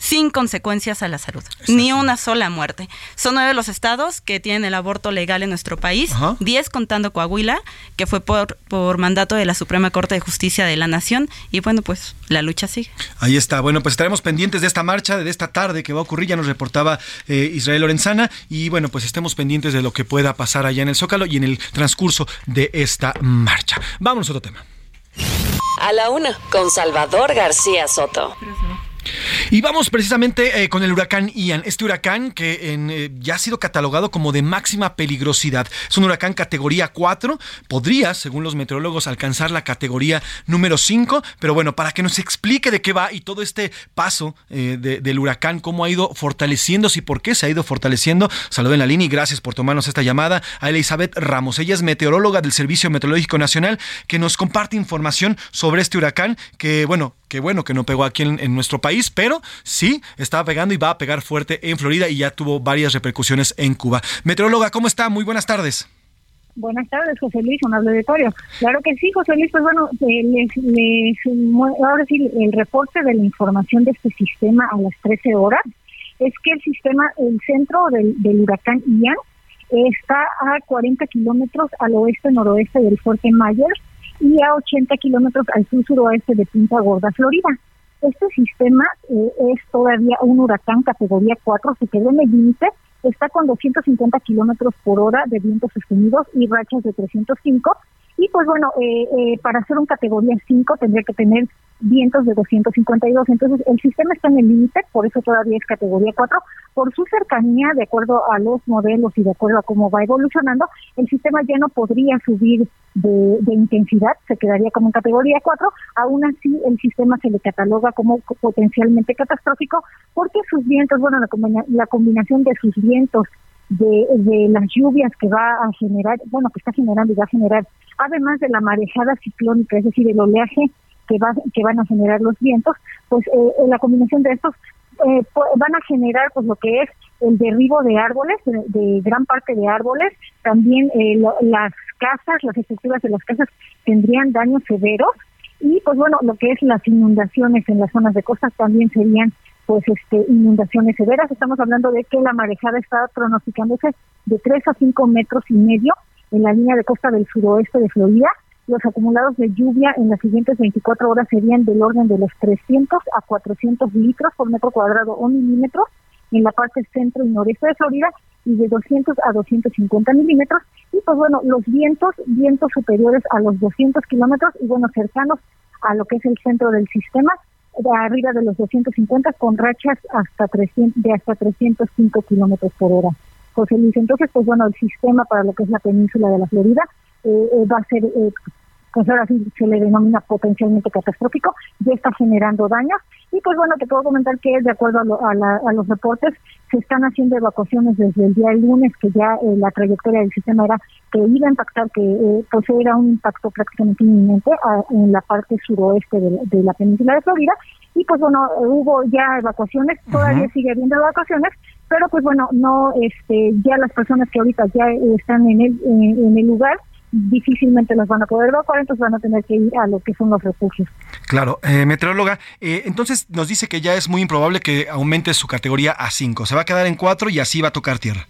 Sin consecuencias a la salud. Ni una sola muerte. Son nueve los estados que tienen el aborto legal en nuestro país, diez contando Coahuila, que fue por, por mandato de la Suprema Corte de Justicia de la Nación. Y bueno, pues la lucha sigue. Ahí está. Bueno, pues estaremos pendientes de esta marcha, de esta tarde que va a ocurrir. Ya nos reportaba eh, Israel Lorenzana. Y bueno, pues estemos pendientes de lo que pueda pasar allá en el Zócalo y en el transcurso de esta marcha. Vámonos a otro tema. A la una, con Salvador García Soto. Y vamos precisamente eh, con el huracán Ian, este huracán que eh, ya ha sido catalogado como de máxima peligrosidad. Es un huracán categoría 4, podría, según los meteorólogos, alcanzar la categoría número 5, pero bueno, para que nos explique de qué va y todo este paso eh, del huracán, cómo ha ido fortaleciéndose y por qué se ha ido fortaleciendo, saludo en la línea y gracias por tomarnos esta llamada a Elizabeth Ramos. Ella es meteoróloga del Servicio Meteorológico Nacional que nos comparte información sobre este huracán que, bueno, que bueno que no pegó aquí en, nuestro país, pero sí estaba pegando y va a pegar fuerte en Florida y ya tuvo varias repercusiones en Cuba. Meteoróloga, ¿cómo está? Muy buenas tardes. Buenas tardes, José Luis, un auditorio. Claro que sí, José Luis, pues bueno, eh, les, ahora sí, el reporte de la información de este sistema a las 13 horas es que el sistema, el centro del, del huracán Ian está a 40 kilómetros al oeste-noroeste del Fuerte Myers y a 80 kilómetros al sur-suroeste de Punta Gorda, Florida. Este sistema eh, es todavía un huracán categoría 4, se quedó en el límite, está con 250 kilómetros por hora de vientos sostenidos y rachas de 305. Y pues bueno, eh, eh, para ser un categoría 5 tendría que tener vientos de 252. Entonces, el sistema está en el límite, por eso todavía es categoría 4. Por su cercanía, de acuerdo a los modelos y de acuerdo a cómo va evolucionando, el sistema ya no podría subir de, intensidad, se quedaría como en categoría 4. Aún así, el sistema se le cataloga como potencialmente catastrófico porque sus vientos, bueno, la, combinación de sus vientos de, de, las lluvias que va a generar, bueno, que está generando y va a generar, además de la marejada ciclónica, es decir, el oleaje que, va, que van a generar los vientos, pues eh, la combinación de estos eh, van a generar pues lo que es el derribo de árboles, de, gran parte de árboles, también eh, las casas, las estructuras de las casas tendrían daños severos. Y pues bueno, lo que es las inundaciones en las zonas de costa también serían pues este inundaciones severas. Estamos hablando de que la marejada está pronosticándose de 3 a 5 metros y medio en la línea de costa del suroeste de Florida los acumulados de lluvia en las siguientes 24 horas serían del orden de los 300 a 400 litros por metro cuadrado o milímetro en la parte centro y noreste de Florida y de 200 a 250 milímetros. Y pues bueno, los vientos, vientos superiores a los 200 kilómetros y bueno, cercanos a lo que es el centro del sistema, de arriba de los 250 con rachas hasta 300, de hasta 305 kilómetros por hora. José Luis, entonces pues bueno, el sistema para lo que es la península de la Florida eh, eh, va a ser, eh, pues ahora sí se le denomina potencialmente catastrófico, ya está generando daños. Y pues bueno, te puedo comentar que de acuerdo a, a, los reportes, se están haciendo evacuaciones desde el día lunes, que ya la trayectoria del sistema era que iba a impactar, que pues era un impacto prácticamente inminente en la parte suroeste de, la península de Florida. Y pues bueno, hubo ya evacuaciones, todavía sigue habiendo evacuaciones, pero pues bueno, no, este, ya las personas que ahorita ya están en el, en el lugar, difícilmente las van a poder evacuar, entonces van a tener que ir a lo que son los refugios. Claro, eh, meteoróloga, eh, entonces nos dice que ya es muy improbable que aumente su categoría a 5, se va a quedar en 4 y así va a tocar tierra.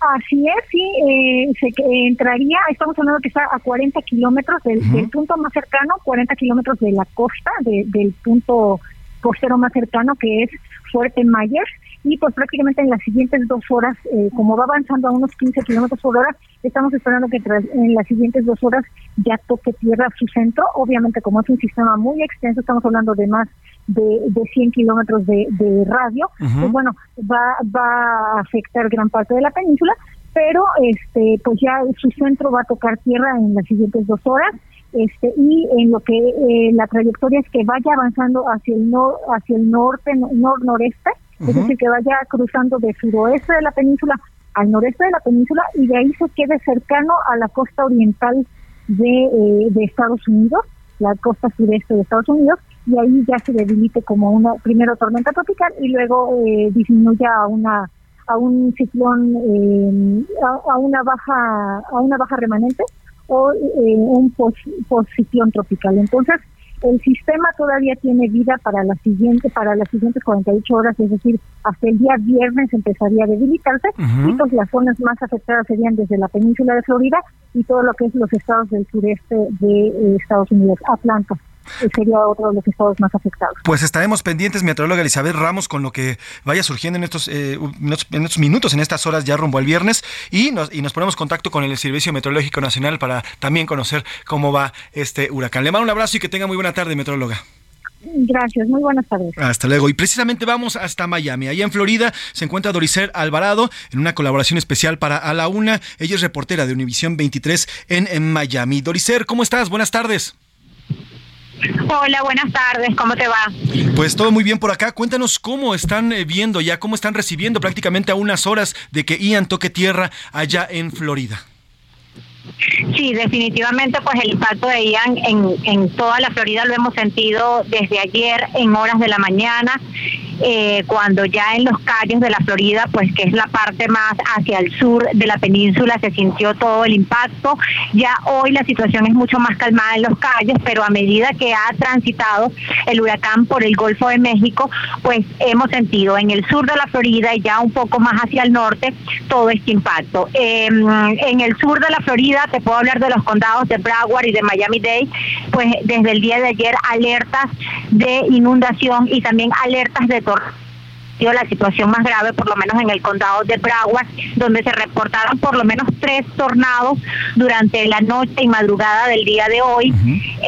Así es, sí, eh, se entraría, estamos hablando que está a 40 kilómetros del, punto más cercano, 40 kilómetros de la costa, del punto costero más cercano que es Fuerte Myers, y pues prácticamente en las siguientes dos horas, eh, como va avanzando a unos 15 kilómetros por hora, estamos esperando que en las siguientes dos horas ya toque tierra su centro. Obviamente, como es un sistema muy extenso, estamos hablando de más de, de 100 kilómetros de, radio, pues bueno, va, va a afectar gran parte de la península, pero este pues ya su centro va a tocar tierra en las siguientes dos horas. Este, y en lo que eh, la trayectoria es que vaya avanzando hacia el nor, hacia el norte nor noreste es decir, que vaya cruzando de suroeste de la península al noreste de la península y de ahí se quede cercano a la costa oriental de, eh, de Estados Unidos, la costa sureste de Estados Unidos, y ahí ya se debilite como una primero tormenta tropical y luego eh, disminuya a una a un ciclón eh, a, una baja a una baja remanente o eh, un pos, tropical. Entonces el sistema todavía tiene vida para la siguiente, para las siguientes 48 horas, es decir, hasta el día viernes empezaría a debilitarse. Y pues las zonas más afectadas serían desde la península de Florida y todo lo que es los estados del sureste de eh, Estados Unidos, Atlanta sería otro de los estados más afectados. Pues estaremos pendientes, meteoróloga Elizabeth Ramos, con lo que vaya surgiendo en estos, eh, en estos minutos, en estas horas ya rumbo al viernes, y nos, y nos ponemos contacto con el Servicio Meteorológico Nacional para también conocer cómo va este huracán. Le mando un abrazo y que tenga muy buena tarde, meteoróloga. Gracias, muy buenas tardes. Hasta luego. Y precisamente vamos hasta Miami. Allá en Florida se encuentra Doricer Alvarado en una colaboración especial para A la Una. Ella es reportera de Univisión 23 en, en Miami. Doricer, ¿cómo estás? Buenas tardes. Hola, buenas tardes, ¿cómo te va? Pues todo muy bien por acá. Cuéntanos cómo están eh, viendo ya, cómo están recibiendo prácticamente a unas horas de que Ian toque tierra allá en Florida. Sí, definitivamente pues el impacto de Ian en, en toda la Florida lo hemos sentido desde ayer en horas de la mañana eh, cuando ya en los calles de la Florida, pues que es la parte más hacia el sur de la península, se sintió todo el impacto. Ya hoy la situación es mucho más calmada en los calles, pero a medida que ha transitado el huracán por el Golfo de México, pues hemos sentido en el sur de la Florida y ya un poco más hacia el norte todo este impacto. Em, en el sur de la Florida, te puedo hablar de los condados de Broward y de Miami-Dade, pues desde el día de ayer alertas de inundación y también alertas de la situación más grave, por lo menos en el condado de Broward, donde se reportaron por lo menos tres tornados durante la noche y madrugada del día de hoy,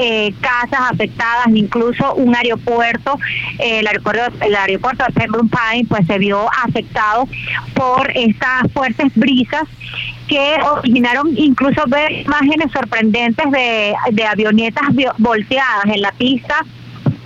eh, casas afectadas, incluso un aeropuerto, eh, el aeropuerto, el aeropuerto de Pembroke Pine, pues se vio afectado por estas fuertes brisas que originaron incluso ver imágenes sorprendentes de, de avionetas volteadas en la pista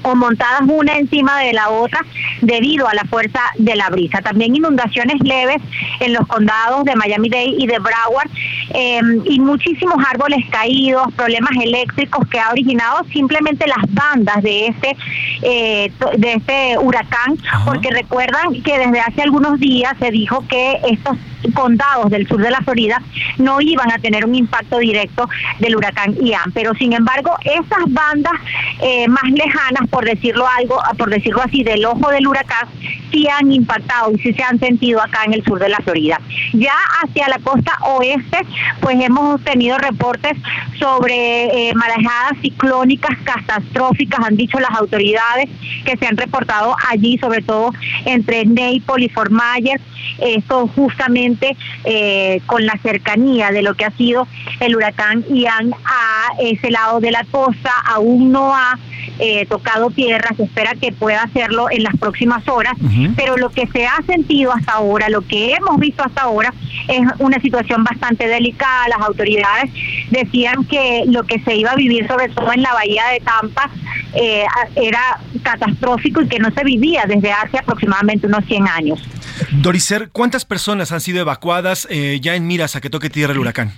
o montadas una encima de la otra debido a la fuerza de la brisa. También inundaciones leves en los condados de Miami-Dade y de Broward em, y muchísimos árboles caídos, problemas eléctricos que ha originado simplemente las bandas de este eh, de este huracán, porque recuerdan que desde hace algunos días se dijo que estos condados del sur de la Florida no iban a tener un impacto directo del huracán Ian, pero sin embargo esas bandas eh, más lejanas, por decirlo algo, por decirlo así, del ojo del huracán, sí han impactado y sí se han sentido acá en el sur de la Florida. Ya hacia la costa oeste, pues hemos tenido reportes sobre eh, marejadas ciclónicas catastróficas, han dicho las autoridades que se han reportado allí, sobre todo entre Naples y Fort Myers, esto justamente eh, con la cercanía de lo que ha sido el huracán Ian a ese lado de la costa, aún no ha eh, tocado tierra, se espera que pueda hacerlo en las próximas horas, pero lo que se ha sentido hasta ahora, lo que hemos visto hasta ahora, es una situación bastante delicada. Las autoridades decían que lo que se iba a vivir, sobre todo en la bahía de Tampa, eh, era catastrófico y que no se vivía desde hace aproximadamente unos 100 años. Doricer, ¿cuántas personas han sido evacuadas eh, ya en miras a que toque tierra el huracán?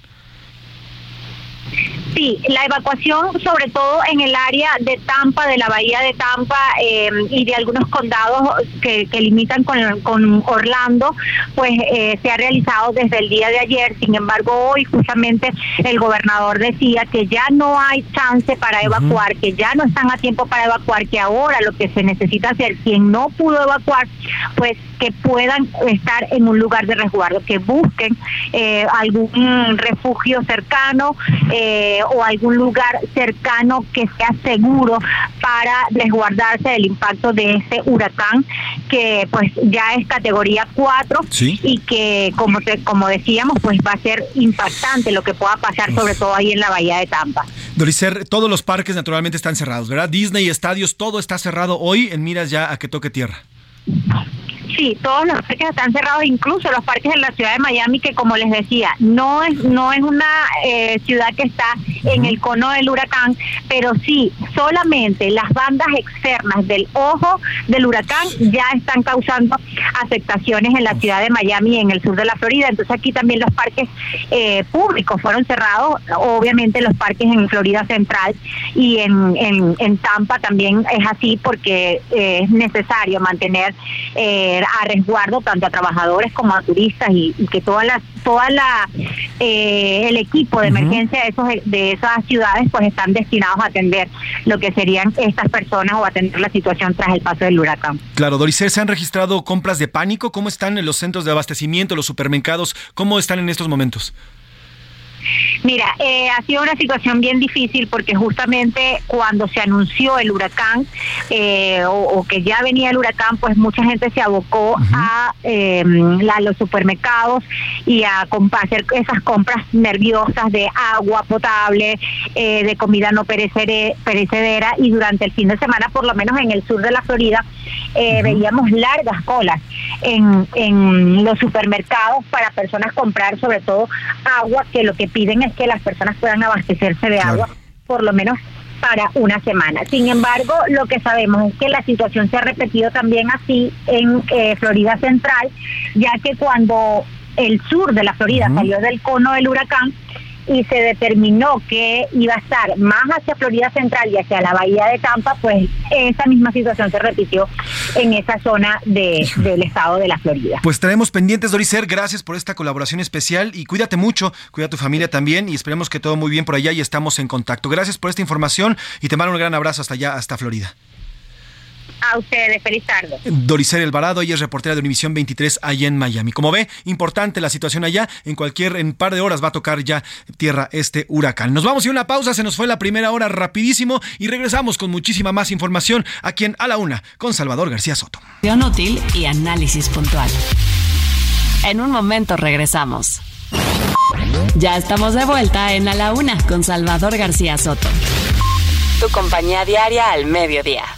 Sí, la evacuación sobre todo en el área de Tampa, de la bahía de Tampa eh, y de algunos condados que, limitan con, Orlando, pues eh, se ha realizado desde el día de ayer. Sin embargo, hoy justamente el gobernador decía que ya no hay chance para evacuar, que ya no están a tiempo para evacuar, que ahora lo que se necesita hacer, quien no pudo evacuar, pues que puedan estar en un lugar de resguardo, que busquen eh, algún refugio cercano eh, o algún lugar cercano que sea seguro para resguardarse del impacto de este huracán que pues ya es categoría 4 y que como te, como decíamos pues va a ser impactante lo que pueda pasar sobre todo ahí en la bahía de Tampa. Doricer, todos los parques naturalmente están cerrados, ¿verdad? Disney, estadios, todo está cerrado hoy en miras ya a que toque tierra. Sí, todos los parques están cerrados, incluso los parques en la ciudad de Miami, que como les decía, no es no es una eh, ciudad que está en el cono del huracán, pero sí, solamente las bandas externas del ojo del huracán ya están causando afectaciones en la ciudad de Miami y en el sur de la Florida. Entonces aquí también los parques eh, públicos fueron cerrados, obviamente los parques en Florida Central y en, en, Tampa también es así porque eh, es necesario mantener... Eh, poner a resguardo tanto a trabajadores como a turistas y, que toda la, toda la eh, el equipo de emergencia de, esos, de esas ciudades pues están destinados a atender lo que serían estas personas o atender la situación tras el paso del huracán. Claro, Doricer, ¿se han registrado compras de pánico? ¿Cómo están en los centros de abastecimiento, los supermercados? ¿Cómo están en estos momentos? Mira, eh, ha sido una situación bien difícil porque justamente cuando se anunció el huracán eh, o, que ya venía el huracán, pues mucha gente se abocó a, em, los supermercados y a, hacer esas compras nerviosas de agua potable, eh, de comida no perecedera. Y durante el fin de semana, por lo menos en el sur de la Florida, veíamos largas colas en, en los supermercados para personas comprar sobre todo agua que lo que piden es que las personas puedan abastecerse de agua por lo menos para una semana. Sin embargo, lo que sabemos es que la situación se ha repetido también así en eh, Florida Central, ya que cuando el sur de la Florida salió del cono del huracán, y se determinó que iba a estar más hacia Florida Central y hacia la bahía de Tampa, pues esa misma situación se repitió en esa zona de, del estado de la Florida. Pues traemos pendientes, Doricer, gracias por esta colaboración especial y cuídate mucho, cuida a tu familia también y esperemos que todo muy bien por allá y estamos en contacto. Gracias por esta información y te mando un gran abrazo hasta allá, hasta Florida. A ustedes, feliz tarde. Doricel Alvarado, ella es reportera de Univisión 23 allá en Miami. Como ve, importante la situación allá. En cualquier, en par de horas va a tocar ya tierra este huracán. Nos vamos y una pausa, se nos fue la primera hora rapidísimo y regresamos con muchísima más información aquí en A la Una con Salvador García Soto. Útil y análisis puntual. En un momento regresamos. Ya estamos de vuelta en A la Una con Salvador García Soto. Tu compañía diaria al mediodía.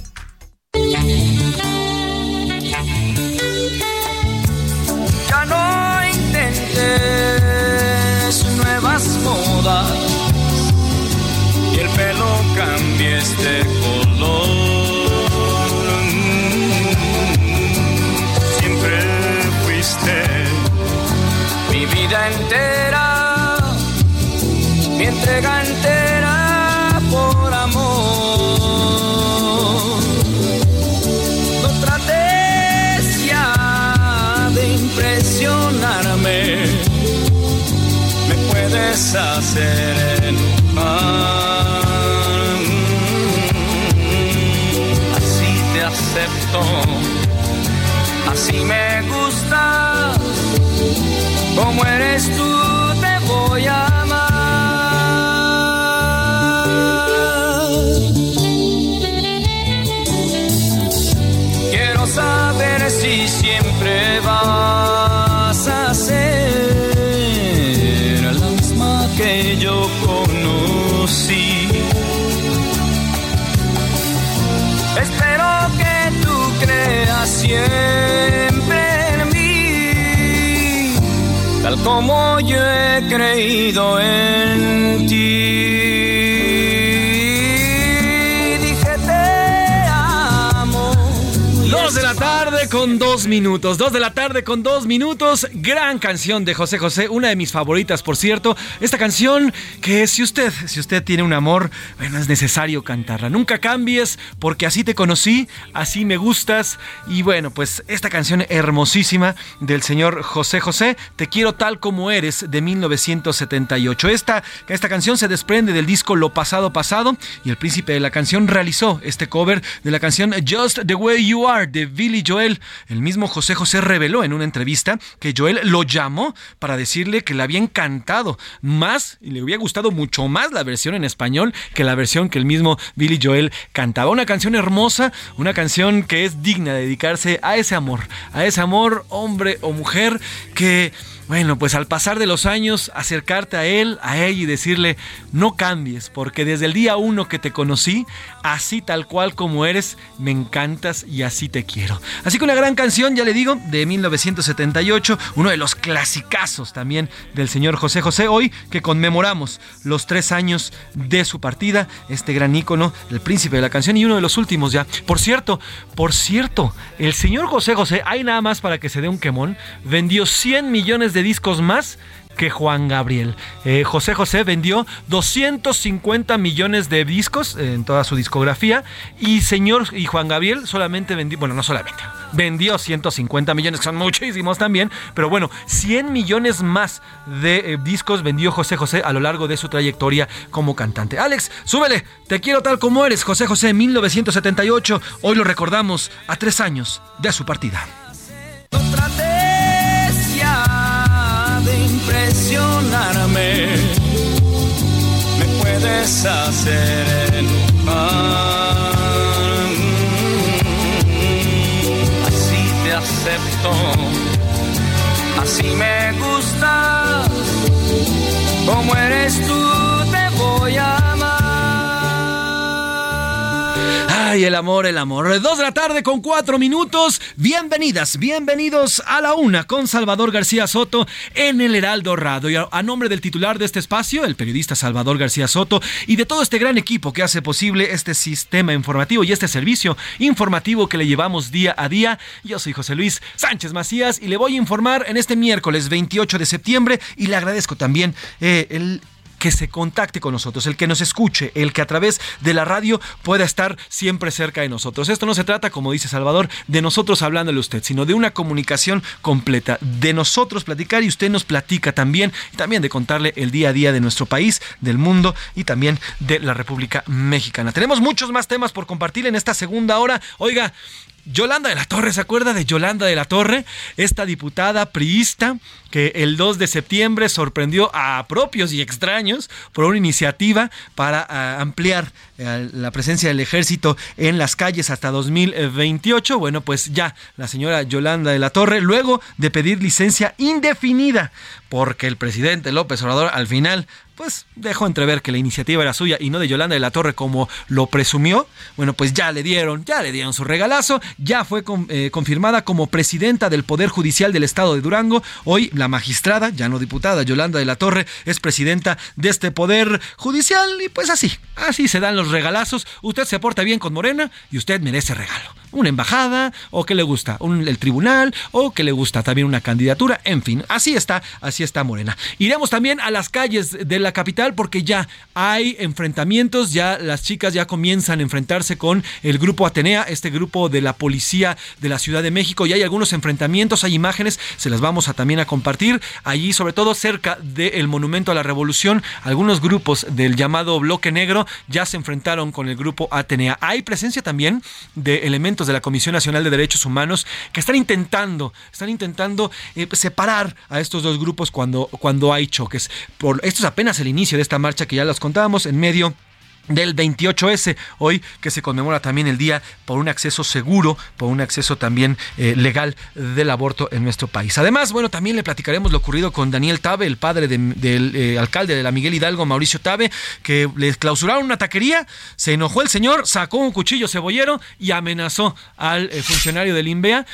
Ya no intentes nuevas modas y el pelo cambies de color. Siempre fuiste mi vida entera, mi entrega entera Así te acepto, así me gustas, como eres tú siempre en mí, tal como yo he creído en ti. Con dos minutos. Dos de la tarde con dos minutos. Gran canción de José José. Una de mis favoritas, por cierto. Esta canción que si usted, si usted tiene un amor, bueno, es necesario cantarla. Nunca cambies porque así te conocí, así me gustas. Y bueno, pues esta canción hermosísima del señor José José. Te quiero tal como eres de 1978. Esta, esta canción se desprende del disco Lo Pasado Pasado y el príncipe de la canción realizó este cover de la canción Just the Way You Are de Billy Joel. El mismo José José reveló en una entrevista que Joel lo llamó para decirle que le había encantado más y le había gustado mucho más la versión en español que la versión que el mismo Billy Joel cantaba. Una canción hermosa, una canción que es digna de dedicarse a ese amor, a ese amor hombre o mujer que bueno, pues al pasar de los años, acercarte a él, a ella y decirle, no cambies, porque desde el día uno que te conocí, así tal cual como eres, me encantas y así te quiero. Así que una gran canción, ya le digo, de 1978, uno de los clasicazos también del señor José José, hoy que conmemoramos los tres años de su partida, este gran ícono, el príncipe de la canción y uno de los últimos ya. Por cierto, por cierto, el señor José José, hay nada más para que se dé un quemón, vendió 100 millones de discos más que Juan Gabriel. Eh, José José vendió 250 millones de discos en toda su discografía y señor y Juan Gabriel solamente vendió, bueno, no solamente, vendió 150 millones, que son muchísimos también, pero bueno, 100 millones más de eh, discos vendió José José a lo largo de su trayectoria como cantante. Alex, súbele, te quiero tal como eres, José José 1978, hoy lo recordamos a tres años de su partida impresionarme, me puedes hacer enojar. Así te acepto, así me gustas, como eres tú Ay, el amor, el amor. Dos de la tarde con cuatro minutos. Bienvenidas, bienvenidos a la una con Salvador García Soto en el Heraldo Radio. a, nombre del titular de este espacio, el periodista Salvador García Soto, y de todo este gran equipo que hace posible este sistema informativo y este servicio informativo que le llevamos día a día, yo soy José Luis Sánchez Macías y le voy a informar en este miércoles 28 de septiembre y le agradezco también eh, el que se contacte con nosotros, el que nos escuche, el que a través de la radio pueda estar siempre cerca de nosotros. Esto no se trata, como dice Salvador, de nosotros hablándole a usted, sino de una comunicación completa, de nosotros platicar y usted nos platica también, y también de contarle el día a día de nuestro país, del mundo y también de la República Mexicana. Tenemos muchos más temas por compartir en esta segunda hora. Oiga, Yolanda de la Torre, ¿se acuerda de Yolanda de la Torre? Esta diputada priista que el 2 de septiembre sorprendió a propios y extraños por una iniciativa para ah, ampliar eh, la presencia del ejército en las calles hasta 2028. Bueno, pues ya la señora Yolanda de la Torre, luego de pedir licencia indefinida, porque el presidente López Obrador al final pues dejó entrever que la iniciativa era suya y no de Yolanda de la Torre como lo presumió. Bueno, pues ya le dieron, ya le dieron su regalazo, ya fue eh, confirmada como presidenta del Poder Judicial del Estado de Durango. Hoy la magistrada, ya no diputada, Yolanda de la Torre, es presidenta de este Poder Judicial y pues así, así se dan los regalazos. Usted se porta bien con Morena y usted merece regalo una embajada o que le gusta un, el tribunal o que le gusta también una candidatura, en fin, así está, así está Morena. Iremos también a las calles de la capital porque ya hay enfrentamientos, ya las chicas ya comienzan a enfrentarse con el grupo Atenea, este grupo de la policía de la Ciudad de México y hay algunos enfrentamientos, hay imágenes, se las vamos a también a compartir allí, sobre todo cerca del Monumento a la Revolución, algunos grupos del llamado Bloque Negro ya se enfrentaron con el grupo Atenea. Hay presencia también de elementos de la Comisión Nacional de Derechos Humanos que están intentando, están intentando eh, separar a estos dos grupos cuando, cuando hay choques. Por, esto es apenas el inicio de esta marcha que ya los contábamos en medio del 28S, hoy que se conmemora también el día por un acceso seguro, por un acceso también eh, legal del aborto en nuestro país. Además, bueno, también le platicaremos lo ocurrido con Daniel Tabe, el padre del eh, alcalde de la Miguel Hidalgo, Mauricio Tabe, que le clausuraron una taquería, se enojó el señor, sacó un cuchillo cebollero y amenazó al eh, funcionario del INVEA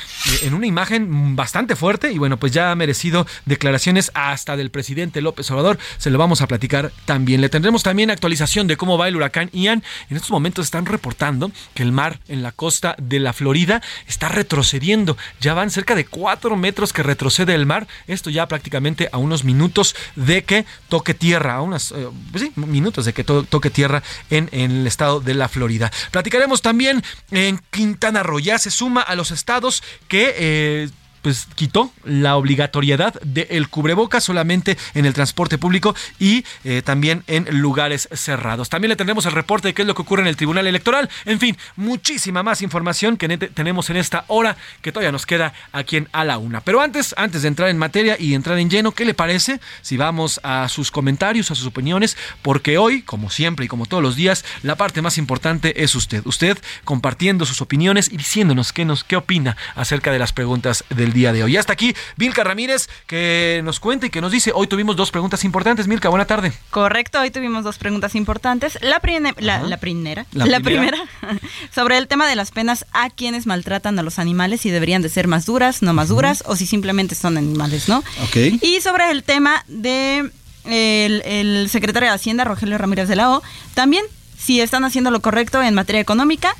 en una imagen bastante fuerte y bueno, pues ya ha merecido declaraciones hasta del presidente López Obrador, se lo vamos a platicar también. Le tendremos también actualización de cómo va el huracán Ian. En estos momentos están reportando que el mar en la costa de la Florida está retrocediendo. Ya van cerca de cuatro metros que retrocede el mar. Esto ya prácticamente a unos minutos de que toque tierra, a unos eh, pues minutos de que toque tierra en, el estado de la Florida. Platicaremos también en Quintana Roo. Ya se suma a los estados que eh, pues quitó la obligatoriedad del cubreboca solamente en el transporte público y eh, también en lugares cerrados. También le tendremos el reporte de qué es lo que ocurre en el Tribunal Electoral. En fin, muchísima más información que tenemos en esta hora que todavía nos queda aquí en A la Una. Pero antes, antes de entrar en materia y entrar en lleno, ¿qué le parece si vamos a sus comentarios, a sus opiniones? Porque hoy, como siempre y como todos los días, la parte más importante es usted. Usted compartiendo sus opiniones y diciéndonos qué, nos, qué opina acerca de las preguntas del día día de hoy. Y hasta aquí, Milka Ramírez, que nos cuenta y que nos dice, hoy tuvimos dos preguntas importantes. Milka, buena tarde. Correcto, hoy tuvimos dos preguntas importantes. La, la, la, primera, la, primera, sobre el tema de las penas a quienes maltratan a los animales, si deberían de ser más duras, no más duras, o si simplemente son animales, ¿no? Ok. Y sobre el tema de el, el secretario de Hacienda, Rogelio Ramírez de la O, también si están haciendo lo correcto en materia económica.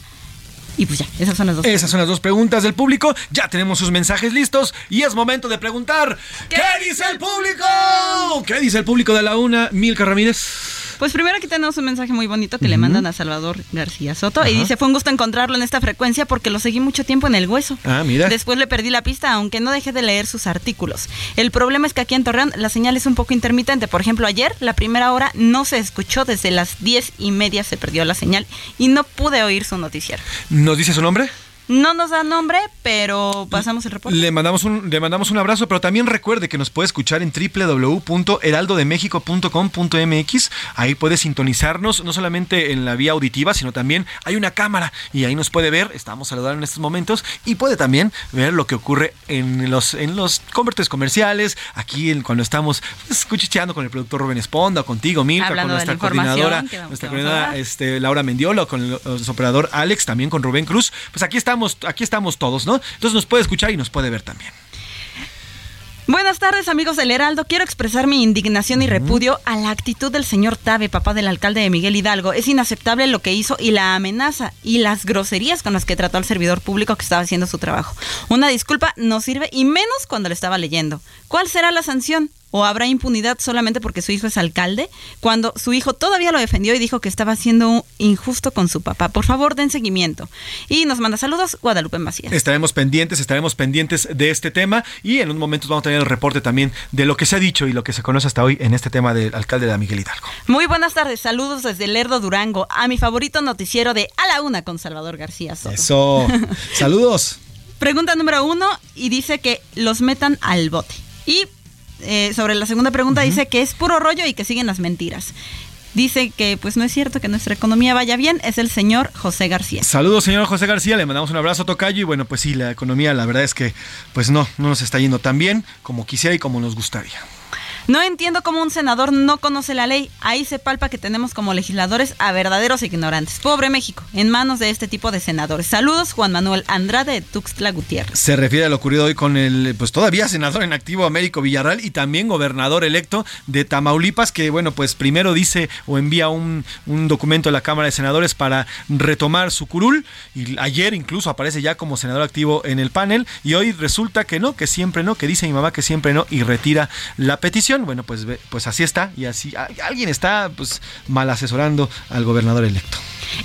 Y pues ya, esas son las dos. Esas son las dos preguntas del público. Ya tenemos sus mensajes listos y es momento de preguntar. ¿Qué, dice el público? ¿Qué dice el público de la una? Milka Ramírez. Pues primero aquí tenemos un mensaje muy bonito que le mandan a Salvador García Soto y dice, fue un gusto encontrarlo en esta frecuencia porque lo seguí mucho tiempo en el hueso. Ah, mira. Después le perdí la pista, aunque no dejé de leer sus artículos. El problema es que aquí en Torreón la señal es un poco intermitente. Por ejemplo, ayer la primera hora no se escuchó, desde las diez y media se perdió la señal y no pude oír su noticiero. ¿Nos dice su nombre? No nos da nombre, pero pasamos el reporte. Le mandamos un, le mandamos un abrazo, pero también recuerde que nos puede escuchar en www.heraldodemexico.com.mx. Ahí puede sintonizarnos, no solamente en la vía auditiva, sino también hay una cámara y ahí nos puede ver. Estamos saludando en estos momentos y puede también ver lo que ocurre en los, en los convertes comerciales, aquí cuando estamos pues, cuchicheando con el productor Rubén Esponda, contigo, Milka, con nuestra coordinadora, nuestra coordinadora este, Laura Mendiola, con el, el operador Alex, también con Rubén Cruz. Pues aquí estamos aquí estamos todos, ¿no? Entonces nos puede escuchar y nos puede ver también. Buenas tardes amigos del Heraldo. Quiero expresar mi indignación y repudio a la actitud del señor Tabe, papá del alcalde de Miguel Hidalgo. Es inaceptable lo que hizo y la amenaza y las groserías con las que trató al servidor público que estaba haciendo su trabajo. Una disculpa no sirve y menos cuando le estaba leyendo. ¿Cuál será la sanción? ¿O habrá impunidad solamente porque su hijo es alcalde? Cuando su hijo todavía lo defendió y dijo que estaba siendo injusto con su papá. Por favor, den seguimiento. Y nos manda saludos Guadalupe Macías. Estaremos pendientes, estaremos pendientes de este tema y en un momento vamos a tener el reporte también de lo que se ha dicho y lo que se conoce hasta hoy en este tema del alcalde de Miguel Hidalgo. Muy buenas tardes, saludos desde Lerdo Durango a mi favorito noticiero de A la Una con Salvador García Soto. Eso, saludos. Pregunta número uno y dice que los metan al bote. Y eh, sobre la segunda pregunta dice que es puro rollo y que siguen las mentiras. Dice que pues no es cierto que nuestra economía vaya bien, es el señor José García. Saludos, señor José García, le mandamos un abrazo a Tocayo y bueno, pues sí, la economía la verdad es que pues no, no nos está yendo tan bien como quisiera y como nos gustaría. No entiendo cómo un senador no conoce la ley. Ahí se palpa que tenemos como legisladores a verdaderos ignorantes. Pobre México, en manos de este tipo de senadores. Saludos, Juan Manuel Andrade de Tuxtla Gutiérrez. Se refiere a lo ocurrido hoy con el, pues todavía senador en activo Américo Villarreal y también gobernador electo de Tamaulipas, que bueno, pues primero dice o envía un, un documento a la Cámara de Senadores para retomar su curul. Y ayer incluso aparece ya como senador activo en el panel. Y hoy resulta que no, que siempre no, que dice mi mamá que siempre no y retira la petición bueno, pues, pues así está y así alguien está pues mal asesorando al gobernador electo.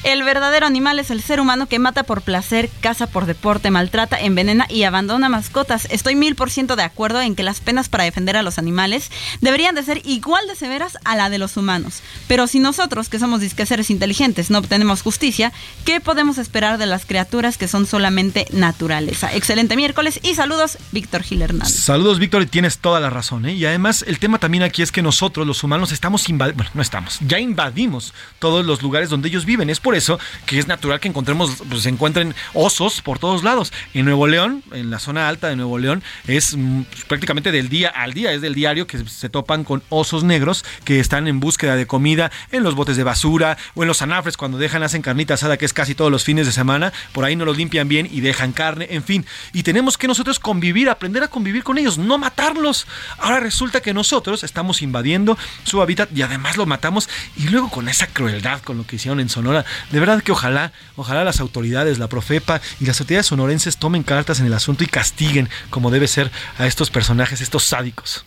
El verdadero animal es el ser humano que mata por placer, caza por deporte, maltrata, envenena y abandona mascotas. Estoy mil por ciento de acuerdo en que las penas para defender a los animales deberían de ser igual de severas a la de los humanos. Pero si nosotros, que somos seres inteligentes, no obtenemos justicia, ¿qué podemos esperar de las criaturas que son solamente naturaleza? Excelente miércoles y saludos, Víctor Gil Hernández. Saludos, Víctor, y tienes toda la razón. ¿eh? Y además, el tema también aquí es que nosotros, los humanos, estamos invadiendo, bueno, no estamos, ya invadimos todos los lugares donde ellos viven. Es por eso que es natural que encontremos, pues se encuentren osos por todos lados. En Nuevo León, en la zona alta de Nuevo León, es mm, prácticamente del día al día, es del diario que se topan con osos negros que están en búsqueda de comida en los botes de basura o en los anafres cuando dejan, hacen carnita asada, que es casi todos los fines de semana, por ahí no los limpian bien y dejan carne, en fin. Y tenemos que nosotros convivir, aprender a convivir con ellos, no matarlos. Ahora resulta que nosotros estamos invadiendo su hábitat y además lo matamos y luego con esa crueldad con lo que hicieron en Sonora de verdad que ojalá, ojalá las autoridades, la Profepa y las autoridades sonorenses tomen cartas en el asunto y castiguen como debe ser a estos personajes, estos sádicos.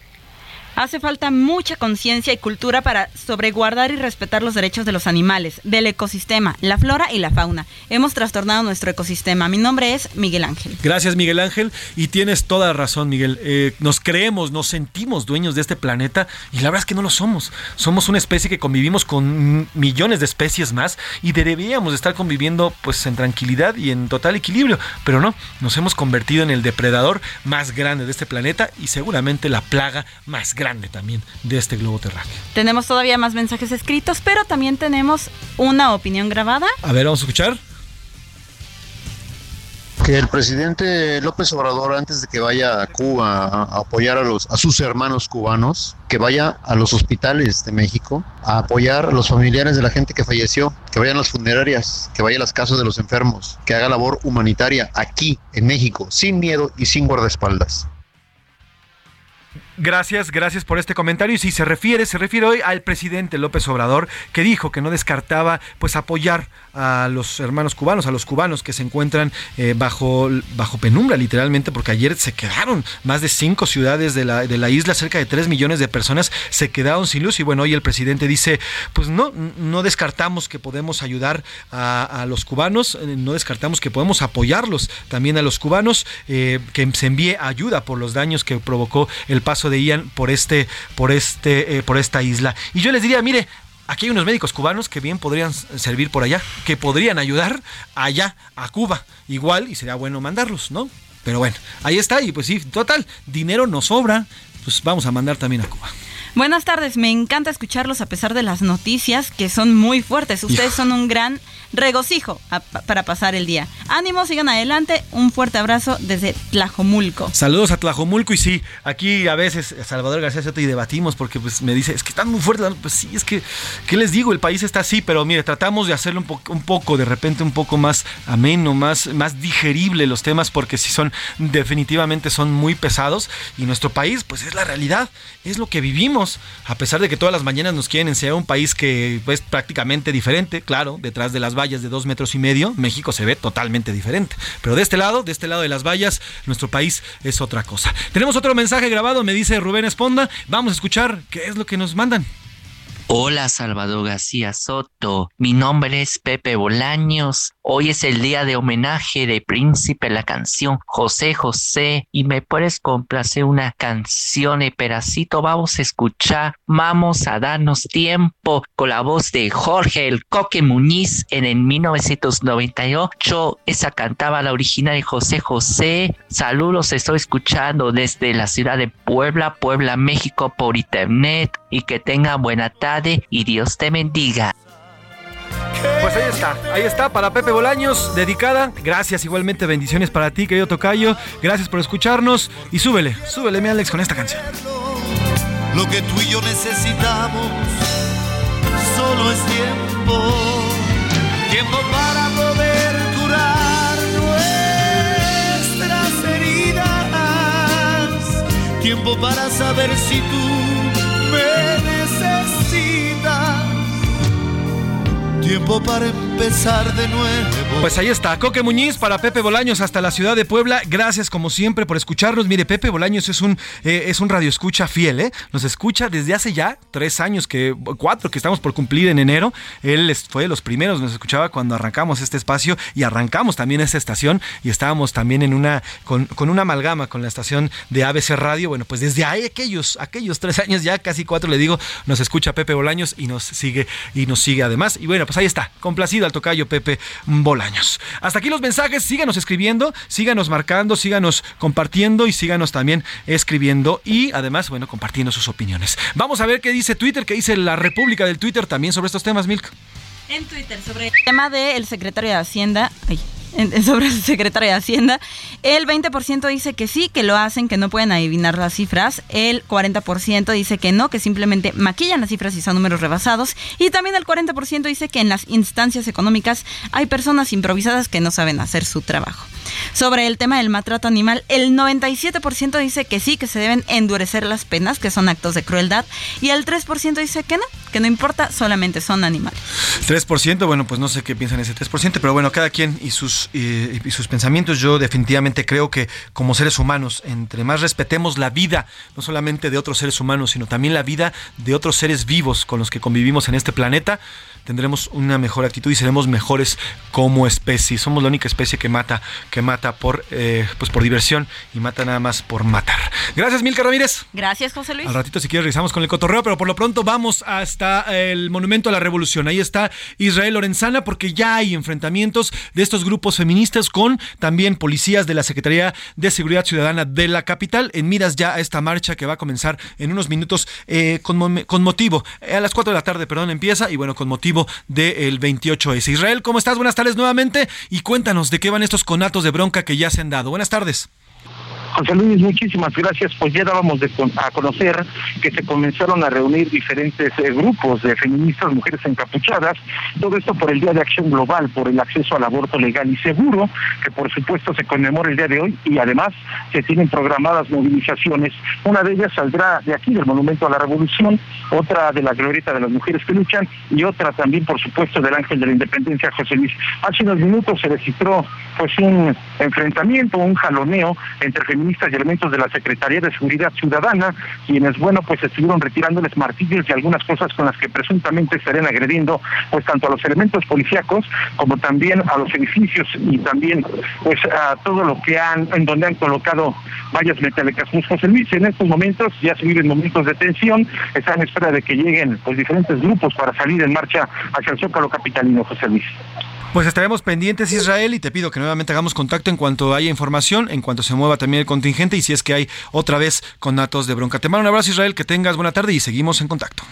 Hace falta mucha conciencia y cultura para sobreguardar y respetar los derechos de los animales, del ecosistema, la flora y la fauna. Hemos trastornado nuestro ecosistema. Mi nombre es Miguel Ángel. Gracias, Miguel Ángel. Y tienes toda razón, Miguel. Eh, nos creemos, nos sentimos dueños de este planeta y la verdad es que no lo somos. Somos una especie que convivimos con millones de especies más y deberíamos estar conviviendo pues en tranquilidad y en total equilibrio. Pero no, nos hemos convertido en el depredador más grande de este planeta y seguramente la plaga más grande grande también de este globo terráqueo. Tenemos todavía más mensajes escritos, pero también tenemos una opinión grabada. A ver, vamos a escuchar. Que el presidente López Obrador, antes de que vaya a Cuba a apoyar a, los, a sus hermanos cubanos, que vaya a los hospitales de México a apoyar a los familiares de la gente que falleció, que vayan a las funerarias, que vaya a las casas de los enfermos, que haga labor humanitaria aquí en México, sin miedo y sin guardaespaldas. Gracias, gracias por este comentario. Y si se refiere, se refiere hoy al presidente López Obrador, que dijo que no descartaba pues apoyar a los hermanos cubanos, a los cubanos que se encuentran eh, bajo, bajo penumbra, literalmente, porque ayer se quedaron más de cinco ciudades de la, de la isla, cerca de tres millones de personas se quedaron sin luz. Y bueno, hoy el presidente dice, pues no, no descartamos que podemos ayudar a, los cubanos, eh, no descartamos que podemos apoyarlos también a los cubanos, eh, que se envíe ayuda por los daños que provocó el paso de Ian por este, por este, por esta isla. Y yo les diría, mire, aquí hay unos médicos cubanos que bien podrían servir por allá, que podrían ayudar allá a Cuba. Igual, y sería bueno mandarlos, ¿no? Pero bueno, ahí está, y pues sí, total, dinero nos sobra, pues vamos a mandar también a Cuba. Buenas tardes, me encanta escucharlos a pesar de las noticias que son muy fuertes. Ustedes son un gran regocijo para pasar el día. Ánimo, sigan adelante. Un fuerte abrazo desde Tlajomulco. Saludos a Tlajomulco y sí, aquí a veces Salvador García Soto y debatimos porque pues me dice, es que están muy fuertes. Pues sí, es que, ¿qué les digo? El país está así, pero mire, tratamos de hacerlo un, un poco, de repente un poco más ameno, más, más digerible los temas porque sí son, definitivamente son muy pesados y nuestro país pues es la realidad, es lo que vivimos a pesar de que todas las mañanas nos quieren enseñar un país que es prácticamente diferente, claro, detrás de las vallas de dos metros y medio, México se ve totalmente diferente. Pero de este lado, de este lado de las vallas, nuestro país es otra cosa. Tenemos otro mensaje grabado, me dice Rubén Esponda. Vamos a escuchar qué es lo que nos mandan. Hola Salvador García Soto, mi nombre es Pepe Bolaños. Hoy es el día de homenaje de Príncipe la canción José José y me puedes complacer una canción de pedacito. Vamos a escuchar, vamos a darnos tiempo con la voz de Jorge el Coque Muñiz en el 1998. Esa cantaba la original de José José. Saludos, estoy escuchando desde la ciudad de Puebla, Puebla, México por internet y que tenga buena tarde y Dios te bendiga. Pues ahí está, ahí está para Pepe Bolaños, dedicada. Gracias, igualmente bendiciones para ti, querido Tocayo. Gracias por escucharnos y súbele, súbele, mi Alex, con esta canción. Lo que tú y yo necesitamos solo es tiempo, tiempo para poder curar nuestras heridas, tiempo para saber si tú me tiempo para empezar de nuevo. Pues ahí está, Coque Muñiz para Pepe Bolaños hasta la ciudad de Puebla. Gracias como siempre por escucharnos. Mire, Pepe Bolaños es un, eh, es un radio escucha fiel, ¿eh? Nos escucha desde hace ya tres años, que cuatro que estamos por cumplir en enero. Él fue de los primeros, nos escuchaba cuando arrancamos este espacio y arrancamos también esta estación y estábamos también en una, con, con una amalgama con la estación de ABC Radio. Bueno, pues desde ahí aquellos, aquellos tres años, ya casi cuatro le digo, nos escucha Pepe Bolaños y nos sigue, y nos sigue además. Y bueno, pues ahí está, complacido al tocayo Pepe Bolaños. Hasta aquí los mensajes, síganos escribiendo, síganos marcando, síganos compartiendo y síganos también escribiendo y además, bueno, compartiendo sus opiniones. Vamos a ver qué dice Twitter, qué dice la República del Twitter también sobre estos temas, Milk. En Twitter, sobre el tema del secretario de Hacienda. Sobre el secretario de Hacienda. El 20% dice que sí, que lo hacen, que no pueden adivinar las cifras. El 40% dice que no, que simplemente maquillan las cifras y son números rebasados. Y también el 40% dice que en las instancias económicas hay personas improvisadas que no saben hacer su trabajo. Sobre el tema del maltrato animal, el 97% dice que sí, que se deben endurecer las penas, que son actos de crueldad. Y el 3% dice que no, que no importa, solamente son animales. 3%, bueno, pues no sé qué piensan ese 3%, pero bueno, cada quien y sus y, sus pensamientos, yo definitivamente creo que como seres humanos, entre más respetemos la vida, no solamente de otros seres humanos, sino también la vida de otros seres vivos con los que convivimos en este planeta, tendremos una mejor actitud y seremos mejores como especie. Somos la única especie que mata, que mata por, eh, pues por diversión y mata nada más por matar. Gracias, Milka Ramírez. Gracias, José Luis. Al ratito, si quieres, regresamos con el cotorreo, pero por lo pronto vamos hasta el Monumento a la Revolución. Ahí está Israel Lorenzana, porque ya hay enfrentamientos de estos grupos feministas con también policías de la Secretaría de Seguridad Ciudadana de la capital, en miras ya a esta marcha que va a comenzar en unos minutos eh, con, con motivo, a las 4 de la tarde, perdón, empieza, y bueno, con motivo motivo del 28S. Israel, ¿cómo estás? Buenas tardes nuevamente y cuéntanos de qué van estos conatos de bronca que ya se han dado. Buenas tardes. José Luis, muchísimas gracias. Pues ya dábamos de, a conocer que se comenzaron a reunir diferentes eh, grupos de feministas, mujeres encapuchadas, todo esto por el Día de Acción Global, por el acceso al aborto legal y seguro, que por supuesto se conmemora el día de hoy y además se tienen programadas movilizaciones. Una de ellas saldrá de aquí, del Monumento a la Revolución, otra de la Glorieta de las Mujeres que Luchan y otra también, por supuesto, del Ángel de la Independencia, José Luis. Hace unos minutos se registró pues un enfrentamiento, un jaloneo entre feministas y elementos de la Secretaría de Seguridad Ciudadana, quienes, bueno, pues estuvieron retirándoles martillos y algunas cosas con las que presuntamente estarían agrediendo, pues tanto a los elementos policíacos como también a los edificios y también, pues a todo lo que han, en donde han colocado vallas metálicas. José Luis, en estos momentos ya se viven momentos de tensión, están en espera de que lleguen, pues diferentes grupos para salir en marcha hacia el Zócalo Capitalino, José Luis. Pues estaremos pendientes, Israel, y te pido que nuevamente hagamos contacto en cuanto haya información, en cuanto se mueva también el contingente y si es que hay otra vez con datos de bronca. Te mando un abrazo, Israel, que tengas buena tarde y seguimos en contacto.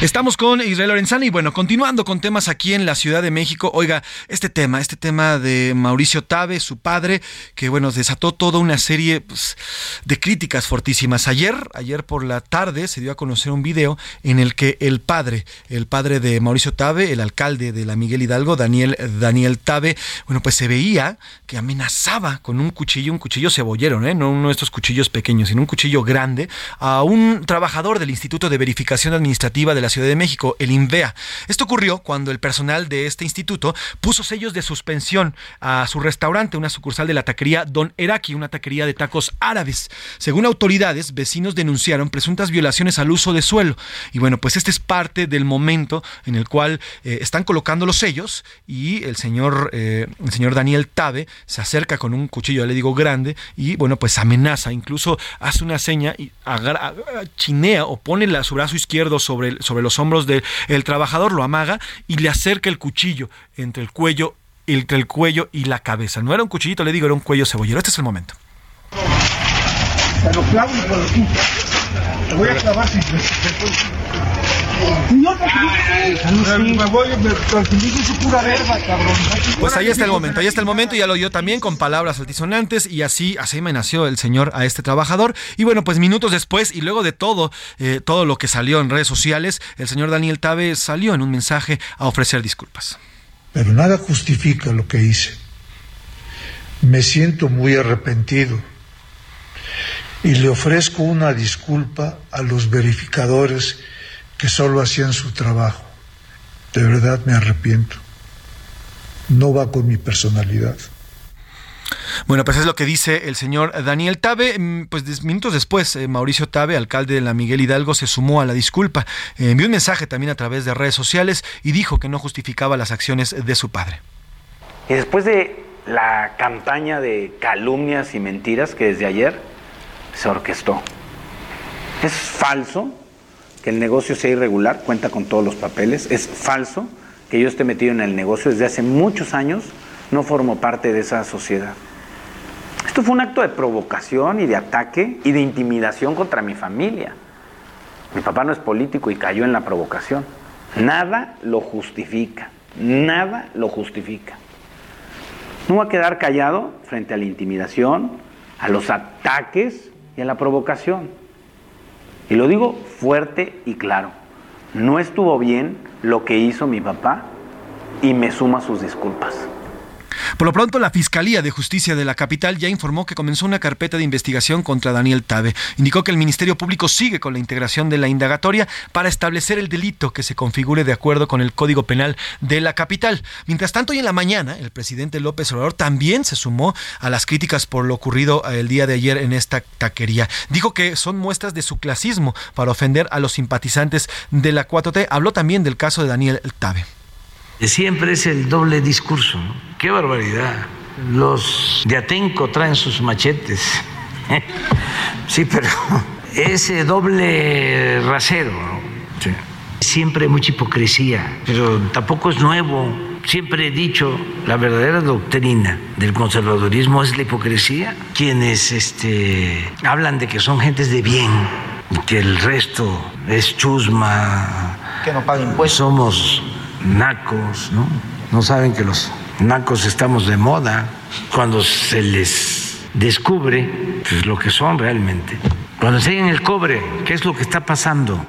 Estamos con Israel Lorenzana y bueno, continuando con temas aquí en la Ciudad de México. Oiga, este tema, este tema de Mauricio Tabe, su padre, que bueno, desató toda una serie pues, de críticas fortísimas. Ayer, ayer por la tarde se dio a conocer un video en el que el padre, el padre de Mauricio Tabe, el alcalde de la Miguel Hidalgo, Daniel, Daniel Tabe, bueno, pues se veía que amenazaba con un cuchillo, un cuchillo cebollero, ¿eh? no uno de estos cuchillos pequeños, sino un cuchillo grande, a un trabajador del Instituto de Verificación Administrativa de la Ciudad de México, el INVEA. Esto ocurrió cuando el personal de este instituto puso sellos de suspensión a su restaurante, una sucursal de la taquería Don Eraki, una taquería de tacos árabes. Según autoridades, vecinos denunciaron presuntas violaciones al uso de suelo. Y bueno, pues este es parte del momento en el cual eh, están colocando los sellos y el señor, eh, el señor Daniel Tabe se acerca con un cuchillo, le digo grande, y bueno, pues amenaza, incluso hace una seña y chinea o pone la, su brazo izquierdo sobre, sobre los hombros del trabajador, lo amaga y le acerca el cuchillo entre el cuello, entre el cuello y la cabeza. No era un cuchillito, le digo, era un cuello cebollero. Este es el momento. voy a clavar pues ahí está el momento, ahí está el momento, ya lo dio también con palabras altisonantes y así, así amenazó el señor a este trabajador. Y bueno, pues minutos después y luego de todo, eh, todo lo que salió en redes sociales, el señor Daniel Tabe salió en un mensaje a ofrecer disculpas. Pero nada justifica lo que hice. Me siento muy arrepentido y le ofrezco una disculpa a los verificadores que solo hacían su trabajo. De verdad me arrepiento. No va con mi personalidad. Bueno, pues es lo que dice el señor Daniel Tabe. Mm, pues minutos después, eh, Mauricio Tabe, alcalde de la Miguel Hidalgo, se sumó a la disculpa. Eh, envió un mensaje también a través de redes sociales y dijo que no justificaba las acciones de su padre. Y después de la campaña de calumnias y mentiras que desde ayer se orquestó. Es falso que el negocio sea irregular, cuenta con todos los papeles. Es falso que yo esté metido en el negocio desde hace muchos años, no formo parte de esa sociedad. Esto fue un acto de provocación y de ataque y de intimidación contra mi familia. Mi papá no es político y cayó en la provocación. Nada lo justifica, nada lo justifica. No voy a quedar callado frente a la intimidación, a los ataques y a la provocación. Y lo digo fuerte y claro. No estuvo bien lo que hizo mi papá y me suma sus disculpas. Por lo pronto, la Fiscalía de Justicia de la capital ya informó que comenzó una carpeta de investigación contra Daniel Tabe. Indicó que el Ministerio Público sigue con la integración de la indagatoria para establecer el delito que se configure de acuerdo con el Código Penal de la capital. Mientras tanto, hoy en la mañana, el presidente López Obrador también se sumó a las críticas por lo ocurrido el día de ayer en esta taquería. Dijo que son muestras de su clasismo para ofender a los simpatizantes de la 4T. Habló también del caso de Daniel Tabe siempre es el doble discurso. ¡Qué barbaridad! Los de Atenco traen sus machetes. Sí, pero ese doble rasero. Siempre hay mucha hipocresía, pero tampoco es nuevo. Siempre he dicho, la verdadera doctrina del conservadurismo es la hipocresía. Quienes este, hablan de que son gentes de bien, que el resto es chusma, que no paga impuestos. Somos nacos, ¿no? No saben que los nacos estamos de moda cuando se les descubre pues, lo que son realmente. Cuando enseñan el cobre, ¿qué es lo que está pasando?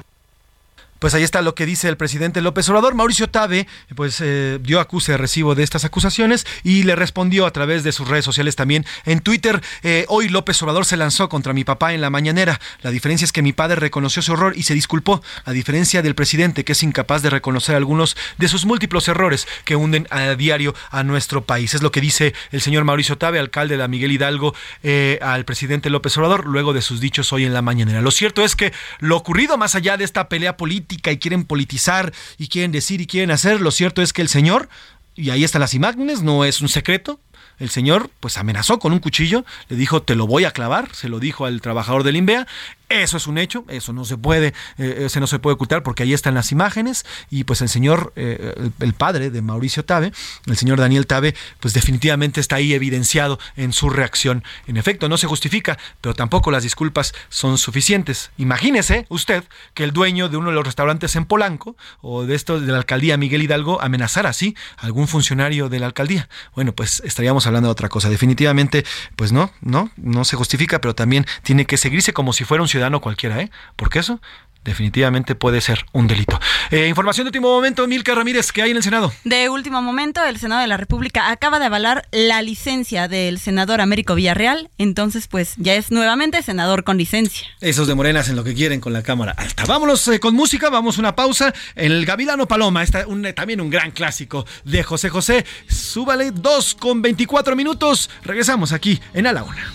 Pues ahí está lo que dice el presidente López Obrador. Mauricio Tabe, pues eh, dio acuse de recibo de estas acusaciones y le respondió a través de sus redes sociales también en Twitter. Eh, hoy López Obrador se lanzó contra mi papá en la mañanera. La diferencia es que mi padre reconoció su error y se disculpó. A diferencia del presidente que es incapaz de reconocer algunos de sus múltiples errores que hunden a diario a nuestro país. Es lo que dice el señor Mauricio Tabe, alcalde de Miguel Hidalgo, eh, al presidente López Obrador, luego de sus dichos hoy en la mañanera. Lo cierto es que lo ocurrido más allá de esta pelea política y quieren politizar y quieren decir y quieren hacer. Lo cierto es que el señor, y ahí están las imágenes, no es un secreto, el señor pues amenazó con un cuchillo, le dijo te lo voy a clavar, se lo dijo al trabajador del INVEA eso es un hecho, eso no se puede, eh, no se puede ocultar porque ahí están las imágenes y pues el señor, eh, el, padre de Mauricio Tabe, el señor Daniel Tabe, pues definitivamente está ahí evidenciado en su reacción. En efecto, no se justifica, pero tampoco las disculpas son suficientes. Imagínese usted que el dueño de uno de los restaurantes en Polanco o de esto de la alcaldía Miguel Hidalgo amenazara así a algún funcionario de la alcaldía. Bueno, pues estaríamos hablando de otra cosa. Definitivamente, pues no, no, no se justifica, pero también tiene que seguirse como si fuera un ciudadano ciudadano cualquiera, ¿eh? Porque eso definitivamente puede ser un delito. Eh, información de último momento, Milka Ramírez, ¿qué hay en el Senado? De último momento, el Senado de la República acaba de avalar la licencia del senador Américo Villarreal, entonces pues ya es nuevamente senador con licencia. Esos de Morenas en lo que quieren con la Cámara Alta. Vámonos eh, con música, vamos una pausa. En el Gavilano Paloma, está un, también un gran clásico de José José. Súbale 2 con 24 minutos. Regresamos aquí en A la Una.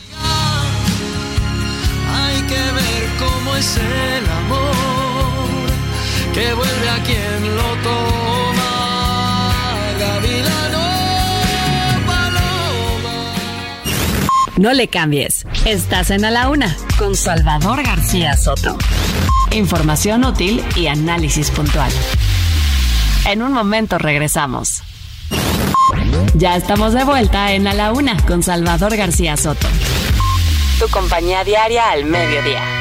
Hay que ver es el amor que vuelve a quien lo toma. Gavilano, paloma. No le cambies. Estás en A la Una con Salvador García Soto. Información útil y análisis puntual. En un momento regresamos. Ya estamos de vuelta en A la Una con Salvador García Soto tu compañía diaria al mediodía.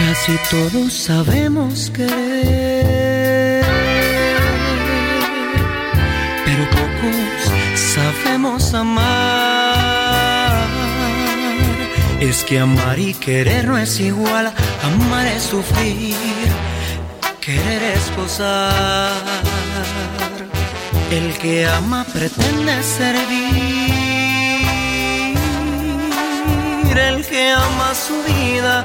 Casi todos sabemos que, pero pocos sabemos amar. Es que amar y querer no es igual, amar es sufrir, querer es gozar. El que ama pretende servir el que ama su vida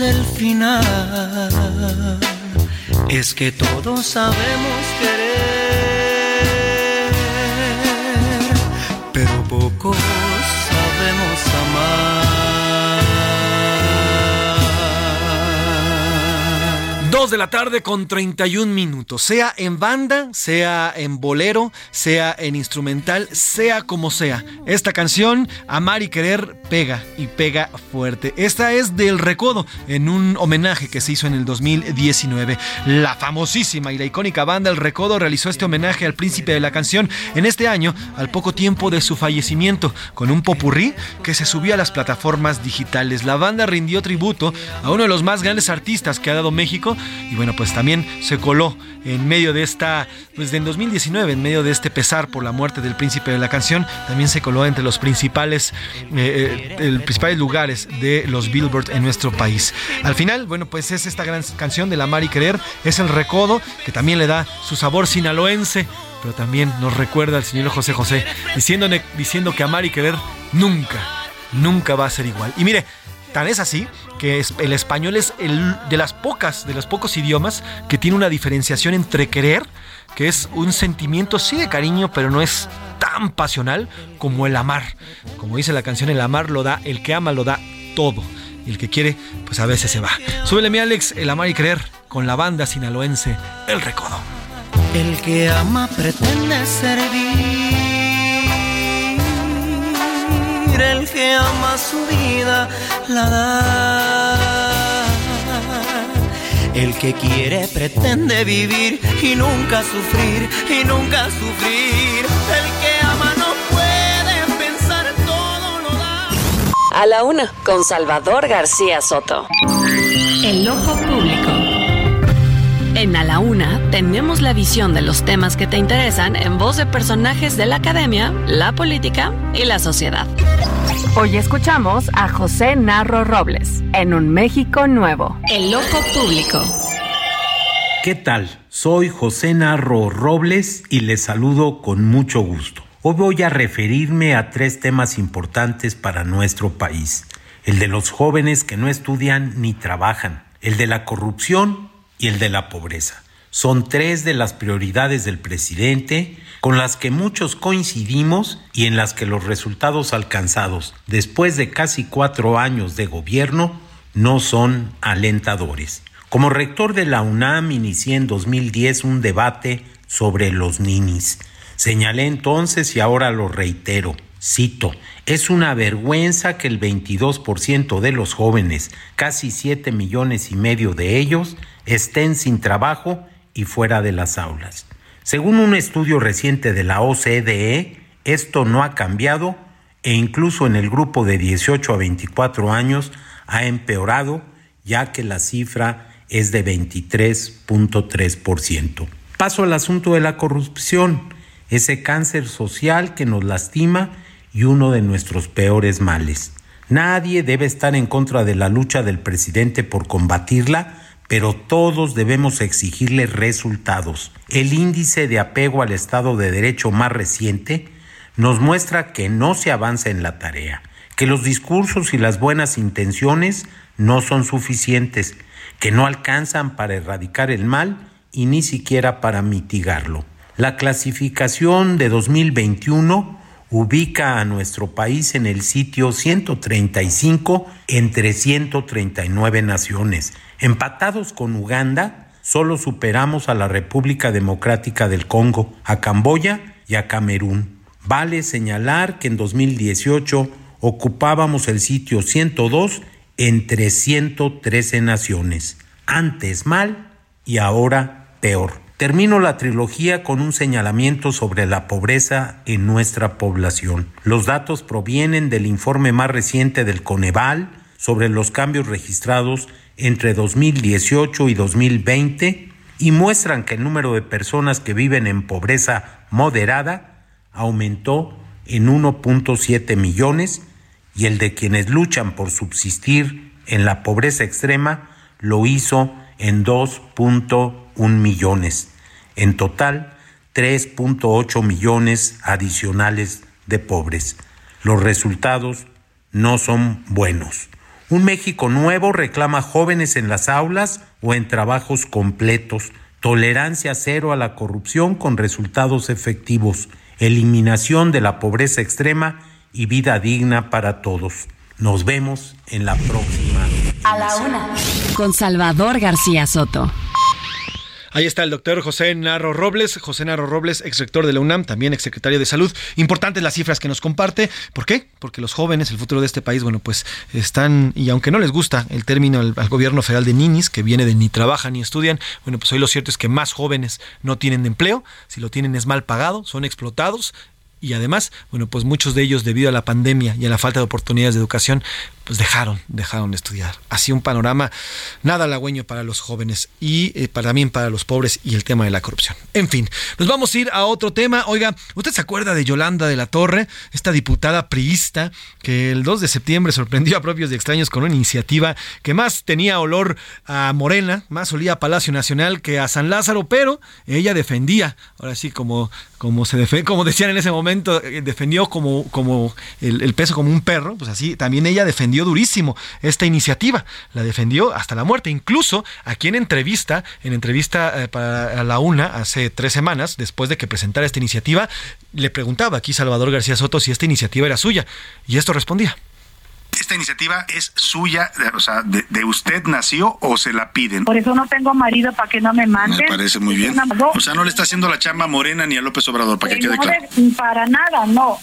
el final. Es que todos sabemos querer, pero pocos sabemos amar. De la tarde con 31 minutos. Sea en banda, sea en bolero, sea en instrumental, sea como sea. Esta canción, Amar y Querer, pega y pega fuerte. Esta es del Recodo, en un homenaje que se hizo en el 2019. La famosísima y la icónica banda El Recodo realizó este homenaje al príncipe de la canción en este año, al poco tiempo de su fallecimiento, con un popurrí que se subió a las plataformas digitales. La banda rindió tributo a uno de los más grandes artistas que ha dado México y bueno, pues también se coló en medio de esta, pues en 2019, en medio de este pesar por la muerte del príncipe de la canción, también se coló entre los principales, eh, eh, principales lugares de los Billboard en nuestro país. Al final, bueno, pues es esta gran canción de La Mar y Querer, es el recodo que también le da su sabor sinaloense, pero también nos recuerda al señor José José, diciendo, diciendo que amar y querer nunca, nunca va a ser igual. Y mire, Tan es así que el español es el de las pocas, de los pocos idiomas que tiene una diferenciación entre querer, que es un sentimiento sí de cariño, pero no es tan pasional como el amar. Como dice la canción, el amar lo da, el que ama lo da todo. Y el que quiere, pues a veces se va. Súbele mi Alex, el amar y querer, con la banda sinaloense El Recodo. El que ama pretende servir. El que ama su vida la da. El que quiere pretende vivir y nunca sufrir, y nunca sufrir. El que ama no puede pensar, todo lo da. A la una, con Salvador García Soto. El ojo público. En A la Una tenemos la visión de los temas que te interesan en voz de personajes de la academia, la política y la sociedad. Hoy escuchamos a José Narro Robles en Un México Nuevo. El ojo público. ¿Qué tal? Soy José Narro Robles y les saludo con mucho gusto. Hoy voy a referirme a tres temas importantes para nuestro país. El de los jóvenes que no estudian ni trabajan, el de la corrupción y el de la pobreza. Son tres de las prioridades del presidente con las que muchos coincidimos y en las que los resultados alcanzados después de casi cuatro años de gobierno no son alentadores. Como rector de la UNAM inicié en 2010 un debate sobre los ninis. Señalé entonces y ahora lo reitero. Cito, es una vergüenza que el 22% de los jóvenes, casi 7 millones y medio de ellos, estén sin trabajo y fuera de las aulas. Según un estudio reciente de la OCDE, esto no ha cambiado e incluso en el grupo de 18 a 24 años ha empeorado, ya que la cifra es de 23.3%. Paso al asunto de la corrupción, ese cáncer social que nos lastima y uno de nuestros peores males. Nadie debe estar en contra de la lucha del presidente por combatirla, pero todos debemos exigirle resultados. El índice de apego al Estado de Derecho más reciente nos muestra que no se avanza en la tarea, que los discursos y las buenas intenciones no son suficientes, que no alcanzan para erradicar el mal y ni siquiera para mitigarlo. La clasificación de 2021 ubica a nuestro país en el sitio 135 entre 139 naciones. Empatados con Uganda, solo superamos a la República Democrática del Congo, a Camboya y a Camerún. Vale señalar que en 2018 ocupábamos el sitio 102 entre 113 naciones. Antes mal y ahora peor. Termino la trilogía con un señalamiento sobre la pobreza en nuestra población. Los datos provienen del informe más reciente del Coneval sobre los cambios registrados entre 2018 y 2020 y muestran que el número de personas que viven en pobreza moderada aumentó en 1.7 millones y el de quienes luchan por subsistir en la pobreza extrema lo hizo en 2.1 millones. En total, 3.8 millones adicionales de pobres. Los resultados no son buenos. Un México nuevo reclama jóvenes en las aulas o en trabajos completos, tolerancia cero a la corrupción con resultados efectivos, eliminación de la pobreza extrema y vida digna para todos. Nos vemos en la próxima. A la una. Con Salvador García Soto. Ahí está el doctor José Narro Robles, José Narro Robles, ex rector de la UNAM, también ex secretario de Salud. Importantes las cifras que nos comparte. ¿Por qué? Porque los jóvenes, el futuro de este país, bueno, pues están, y aunque no les gusta el término al, al gobierno federal de ninis, que viene de ni trabajan ni estudian, bueno, pues hoy lo cierto es que más jóvenes no tienen empleo, si lo tienen es mal pagado, son explotados, y además, bueno, pues muchos de ellos debido a la pandemia y a la falta de oportunidades de educación, pues dejaron, dejaron de estudiar. Así un panorama nada halagüeño para los jóvenes y eh, para, también para los pobres y el tema de la corrupción. En fin, nos vamos a ir a otro tema. Oiga, ¿usted se acuerda de Yolanda de la Torre, esta diputada priista que el 2 de septiembre sorprendió a propios y extraños con una iniciativa que más tenía olor a Morena, más olía a Palacio Nacional que a San Lázaro, pero ella defendía, ahora sí, como, como, se defe- como decían en ese momento, eh, defendió como, como el, el peso como un perro, pues así también ella defendió durísimo esta iniciativa, la defendió hasta la muerte. Incluso aquí en entrevista, en entrevista eh, para la UNA hace tres semanas, después de que presentara esta iniciativa, le preguntaba aquí Salvador García Soto si esta iniciativa era suya y esto respondía. ¿Esta iniciativa es suya, o sea, de, usted nació o se la piden? Por eso no tengo marido para que no me manden. Me parece muy bien. O sea, no le está haciendo la chamba Morena ni a López Obrador, para que quede claro. Para nada, no.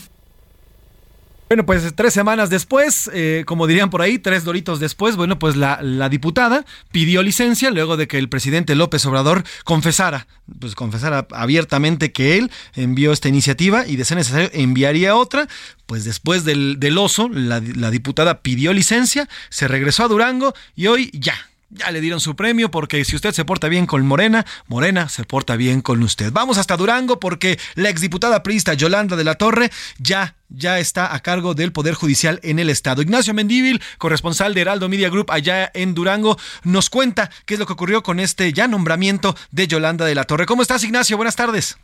Bueno, pues tres semanas después, eh, como dirían por ahí, tres doritos después, bueno, pues la, diputada pidió licencia luego de que el presidente López Obrador confesara, pues confesara abiertamente que él envió esta iniciativa y de ser necesario enviaría otra. Pues después del, oso, la diputada pidió licencia, se regresó a Durango y hoy ya, ya le dieron su premio porque si usted se porta bien con Morena, Morena se porta bien con usted. Vamos hasta Durango porque la exdiputada priista Yolanda de la Torre ya ya está a cargo del Poder Judicial en el Estado. Ignacio Mendíbil, corresponsal de Heraldo Media Group allá en Durango, nos cuenta qué es lo que ocurrió con este ya nombramiento de Yolanda de la Torre. ¿Cómo estás, Ignacio? Buenas tardes.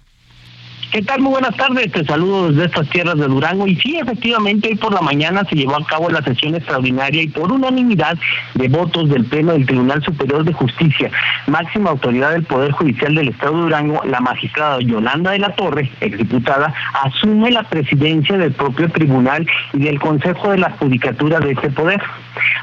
¿Qué tal? Muy buenas tardes. Te saludo desde estas tierras de Durango. Y sí, efectivamente, hoy por la mañana se llevó a cabo la sesión extraordinaria y por unanimidad de votos del Pleno del Tribunal Superior de Justicia, máxima autoridad del Poder Judicial del Estado de Durango, la magistrada Yolanda de la Torre, exdiputada, asume la presidencia del propio tribunal y del Consejo de la Judicatura de este poder.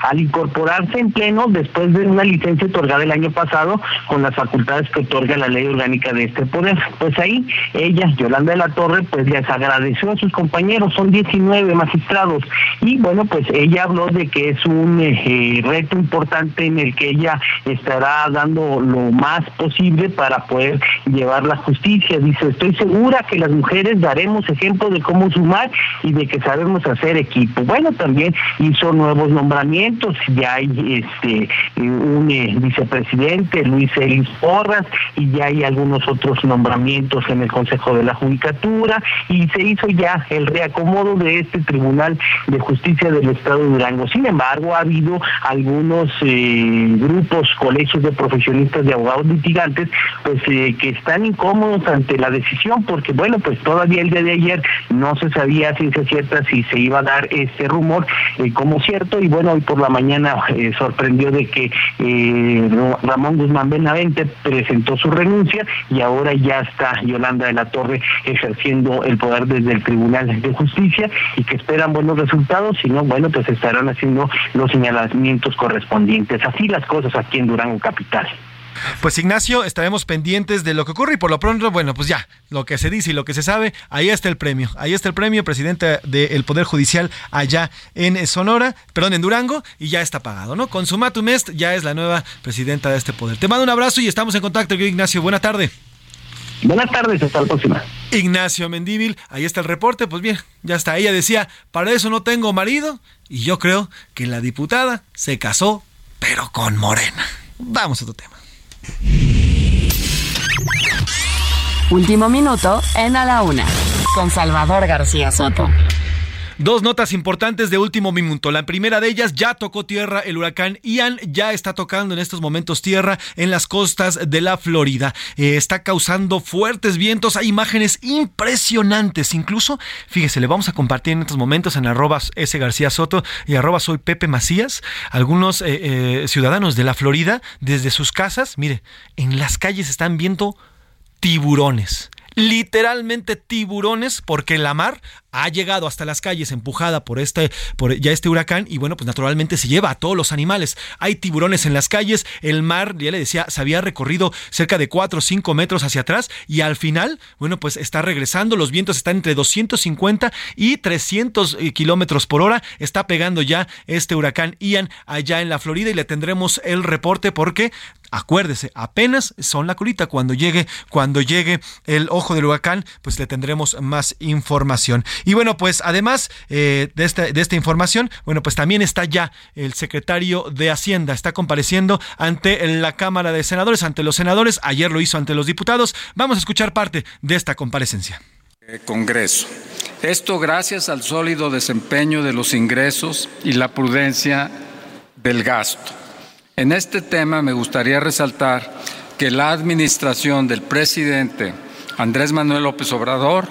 Al incorporarse en pleno después de una licencia otorgada el año pasado con las facultades que otorga la ley orgánica de este poder, pues ahí ella Yolanda de la Torre, pues les agradeció a sus compañeros, son 19 magistrados, y bueno, pues ella habló de que es un eh, reto importante en el que ella estará dando lo más posible para poder llevar la justicia. Dice, estoy segura que las mujeres daremos ejemplo de cómo sumar y de que sabemos hacer equipo. Bueno, también hizo nuevos nombramientos, ya hay este un eh, vicepresidente, Luis Elis Porras, y ya hay algunos otros nombramientos en el Consejo de la Judicatura y se hizo ya el reacomodo de este Tribunal de Justicia del Estado de Durango. Sin embargo, ha habido algunos eh, grupos, colegios de profesionistas de abogados litigantes, pues eh, que están incómodos ante la decisión porque, bueno, pues todavía el día de ayer no se sabía ciencia cierta si se iba a dar este rumor eh, como cierto y bueno, hoy por la mañana sorprendió de que Ramón Guzmán Benavente presentó su renuncia y ahora ya está Yolanda de la Torre ejerciendo el poder desde el Tribunal de Justicia y que esperan buenos resultados, si no, bueno, pues estarán haciendo los señalamientos correspondientes. Así las cosas aquí en Durango Capital. Pues Ignacio, estaremos pendientes de lo que ocurre y por lo pronto, bueno, pues ya, lo que se dice y lo que se sabe, ahí está el premio. Ahí está el premio, presidente del Poder Judicial allá en Sonora, perdón, en Durango, y ya está pagado, ¿no? Con Est ya es la nueva presidenta de este poder. Te mando un abrazo y estamos en contacto, Ignacio. Buena tarde. Buenas tardes, hasta la próxima. Ignacio Mendíbil, ahí está el reporte, pues bien, ya está. Ella decía, para eso no tengo marido, y yo creo que la diputada se casó, pero con Morena. Vamos a otro tema. Último minuto en A la Una, con Salvador García Soto. Dos notas importantes de último minuto. La primera de ellas, ya tocó tierra el huracán Ian, ya está tocando en estos momentos tierra en las costas de la Florida. Eh, está causando fuertes vientos, hay imágenes impresionantes. Incluso, fíjese, le vamos a compartir en estos momentos en arroba S. García Soto y arroba soy Pepe Macías, algunos eh, eh, ciudadanos de la Florida desde sus casas, mire, en las calles están viendo tiburones literalmente tiburones porque la mar ha llegado hasta las calles empujada por este ya este huracán y bueno pues naturalmente se lleva a todos los animales. Hay tiburones en las calles el mar ya le decía se había recorrido cerca de 4 o 5 metros hacia atrás y al final bueno pues está regresando los vientos están entre 250 y 300 eh, kilómetros por hora. Está pegando ya este huracán Ian allá en la Florida y le tendremos el reporte porque Acuérdese, apenas son la colita. Cuando llegue, cuando llegue el ojo del huracán, pues le tendremos más información. Y bueno, pues además eh, de, esta, de esta información, bueno, pues también está ya el secretario de Hacienda, está compareciendo ante la Cámara de Senadores, ante los senadores, ayer lo hizo ante los diputados. Vamos a escuchar parte de esta comparecencia. Congreso. Esto gracias al sólido desempeño de los ingresos y la prudencia del gasto. En este tema me gustaría resaltar que la administración del presidente Andrés Manuel López Obrador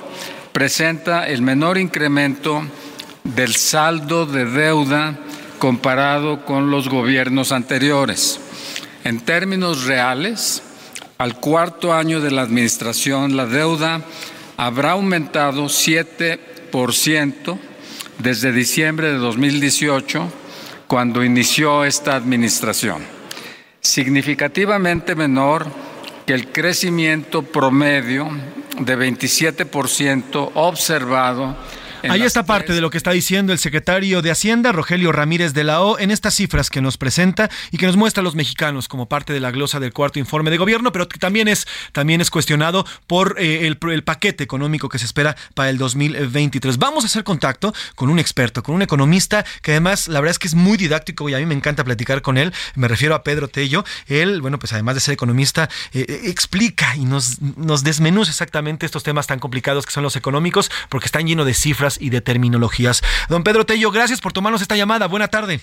presenta el menor incremento del saldo de deuda comparado con los gobiernos anteriores. En términos reales, al cuarto año de la administración, la deuda habrá aumentado 7% desde diciembre de 2018, cuando inició esta administración, significativamente menor que el crecimiento promedio de 27% observado Ahí está parte de lo que está diciendo el secretario de Hacienda, Rogelio Ramírez de la O, en estas cifras que nos presenta y que nos muestra a los mexicanos como parte de la glosa del cuarto informe de gobierno, pero que también es, también es cuestionado por eh, el, el, paquete económico que se espera para el 2023. Vamos a hacer contacto con un experto, con un economista que además la verdad es que es muy didáctico y a mí me encanta platicar con él. Me refiero a Pedro Tello. Él, bueno, pues además de ser economista, eh, eh explica y nos, nos desmenuza exactamente estos temas tan complicados que son los económicos, porque están llenos de cifras y de terminologías. Don Pedro Tello, gracias por tomarnos esta llamada. Buena tarde.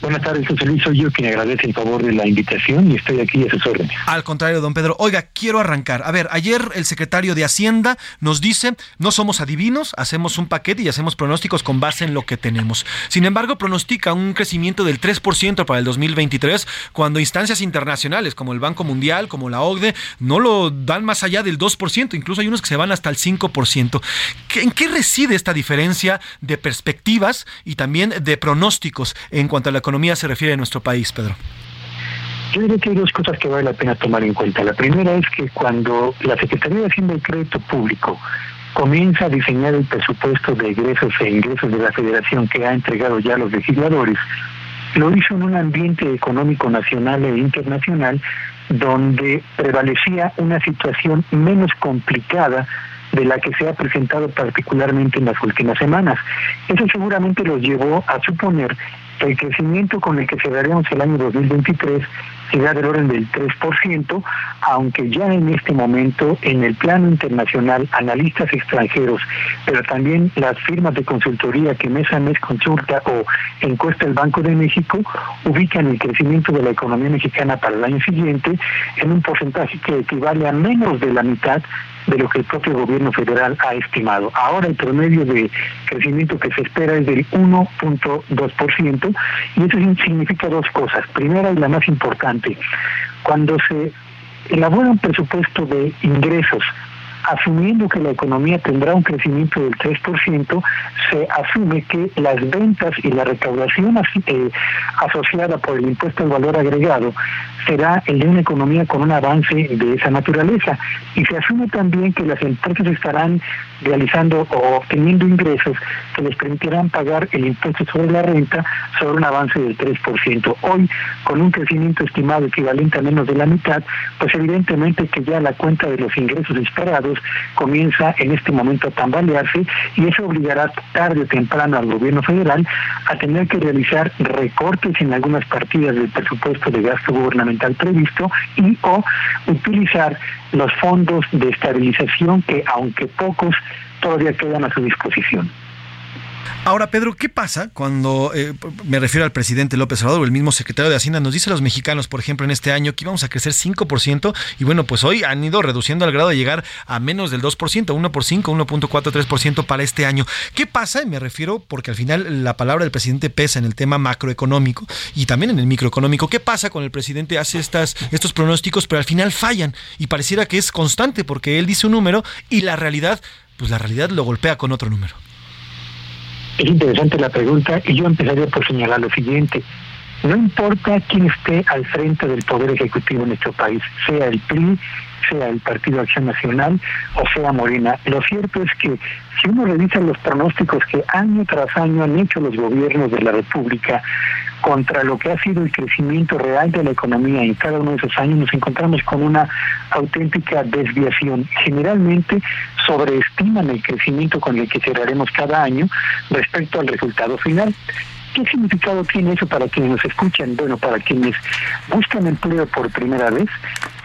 Buenas tardes, José Luis. Soy yo quien agradece el favor de la invitación y estoy aquí a sus órdenes. Al contrario, don Pedro. Oiga, quiero arrancar. A ver, ayer el secretario de Hacienda nos dice, no somos adivinos, hacemos un paquete y hacemos pronósticos con base en lo que tenemos. Sin embargo, pronostica un crecimiento del 3% para el 2023, cuando instancias internacionales como el Banco Mundial, como la OCDE, no lo dan más allá del 2%. Incluso hay unos que se van hasta el 5%. ¿En qué reside esta diferencia de perspectivas y también de pronósticos en cuanto a la economía se refiere a nuestro país, Pedro? Yo diría que hay dos cosas que vale la pena tomar en cuenta. La primera es que cuando la Secretaría de Hacienda y Crédito Público comienza a diseñar el presupuesto de egresos e ingresos de la Federación que ha entregado ya a los legisladores, lo hizo en un ambiente económico nacional e internacional donde prevalecía una situación menos complicada de la que se ha presentado particularmente en las últimas semanas. Eso seguramente los llevó a suponer el crecimiento con el que cerraremos el año 2023 será del orden del 3%, aunque ya en este momento en el plano internacional analistas extranjeros, pero también las firmas de consultoría que mes a mes consulta o encuesta el Banco de México, ubican el crecimiento de la economía mexicana para el año siguiente en un porcentaje que equivale a menos de la mitad de lo que el propio gobierno federal ha estimado. Ahora el promedio de crecimiento que se espera es del 1.2% y eso significa dos cosas. Primera y la más importante, cuando se elabora un presupuesto de ingresos asumiendo que la economía tendrá un crecimiento del 3%, se asume que las ventas y la recaudación eh, asociada por el impuesto al valor agregado será el de una economía con un avance de esa naturaleza. Y se asume también que las empresas estarán realizando o obteniendo ingresos que les permitirán pagar el impuesto sobre la renta sobre un avance del 3%. Hoy, con un crecimiento estimado equivalente a menos de la mitad, pues evidentemente que ya la cuenta de los ingresos esperados comienza en este momento a tambalearse y eso obligará tarde o temprano al gobierno federal a tener que realizar recortes en algunas partidas del presupuesto de gasto gubernamental previsto y o utilizar los fondos de estabilización que aunque pocos todavía quedan a su disposición. Ahora, Pedro, ¿qué pasa cuando, eh, me refiero al presidente López Obrador, el mismo secretario de Hacienda, nos dice a los mexicanos, por ejemplo, en este año que íbamos a crecer 5% y bueno, pues hoy han ido reduciendo al grado de llegar a menos del 2%, 1 por 5, 1.43% para este año. ¿Qué pasa? Me refiero porque al final la palabra del presidente pesa en el tema macroeconómico y también en el microeconómico. ¿Qué pasa cuando el presidente hace estas, estos pronósticos pero al final fallan y pareciera que es constante porque él dice un número y la realidad, pues la realidad lo golpea con otro número? Es interesante la pregunta y yo empezaría por señalar lo siguiente. No importa quién esté al frente del Poder Ejecutivo en nuestro país, sea el PRI, sea el Partido Acción Nacional o sea Morena. Lo cierto es que si uno revisa los pronósticos que año tras año han hecho los gobiernos de la República contra lo que ha sido el crecimiento real de la economía en cada uno de esos años, nos encontramos con una auténtica desviación. Generalmente sobreestiman el crecimiento con el que cerraremos cada año respecto al resultado final. ¿Qué significado tiene eso para quienes nos escuchan? Bueno, para quienes buscan empleo por primera vez,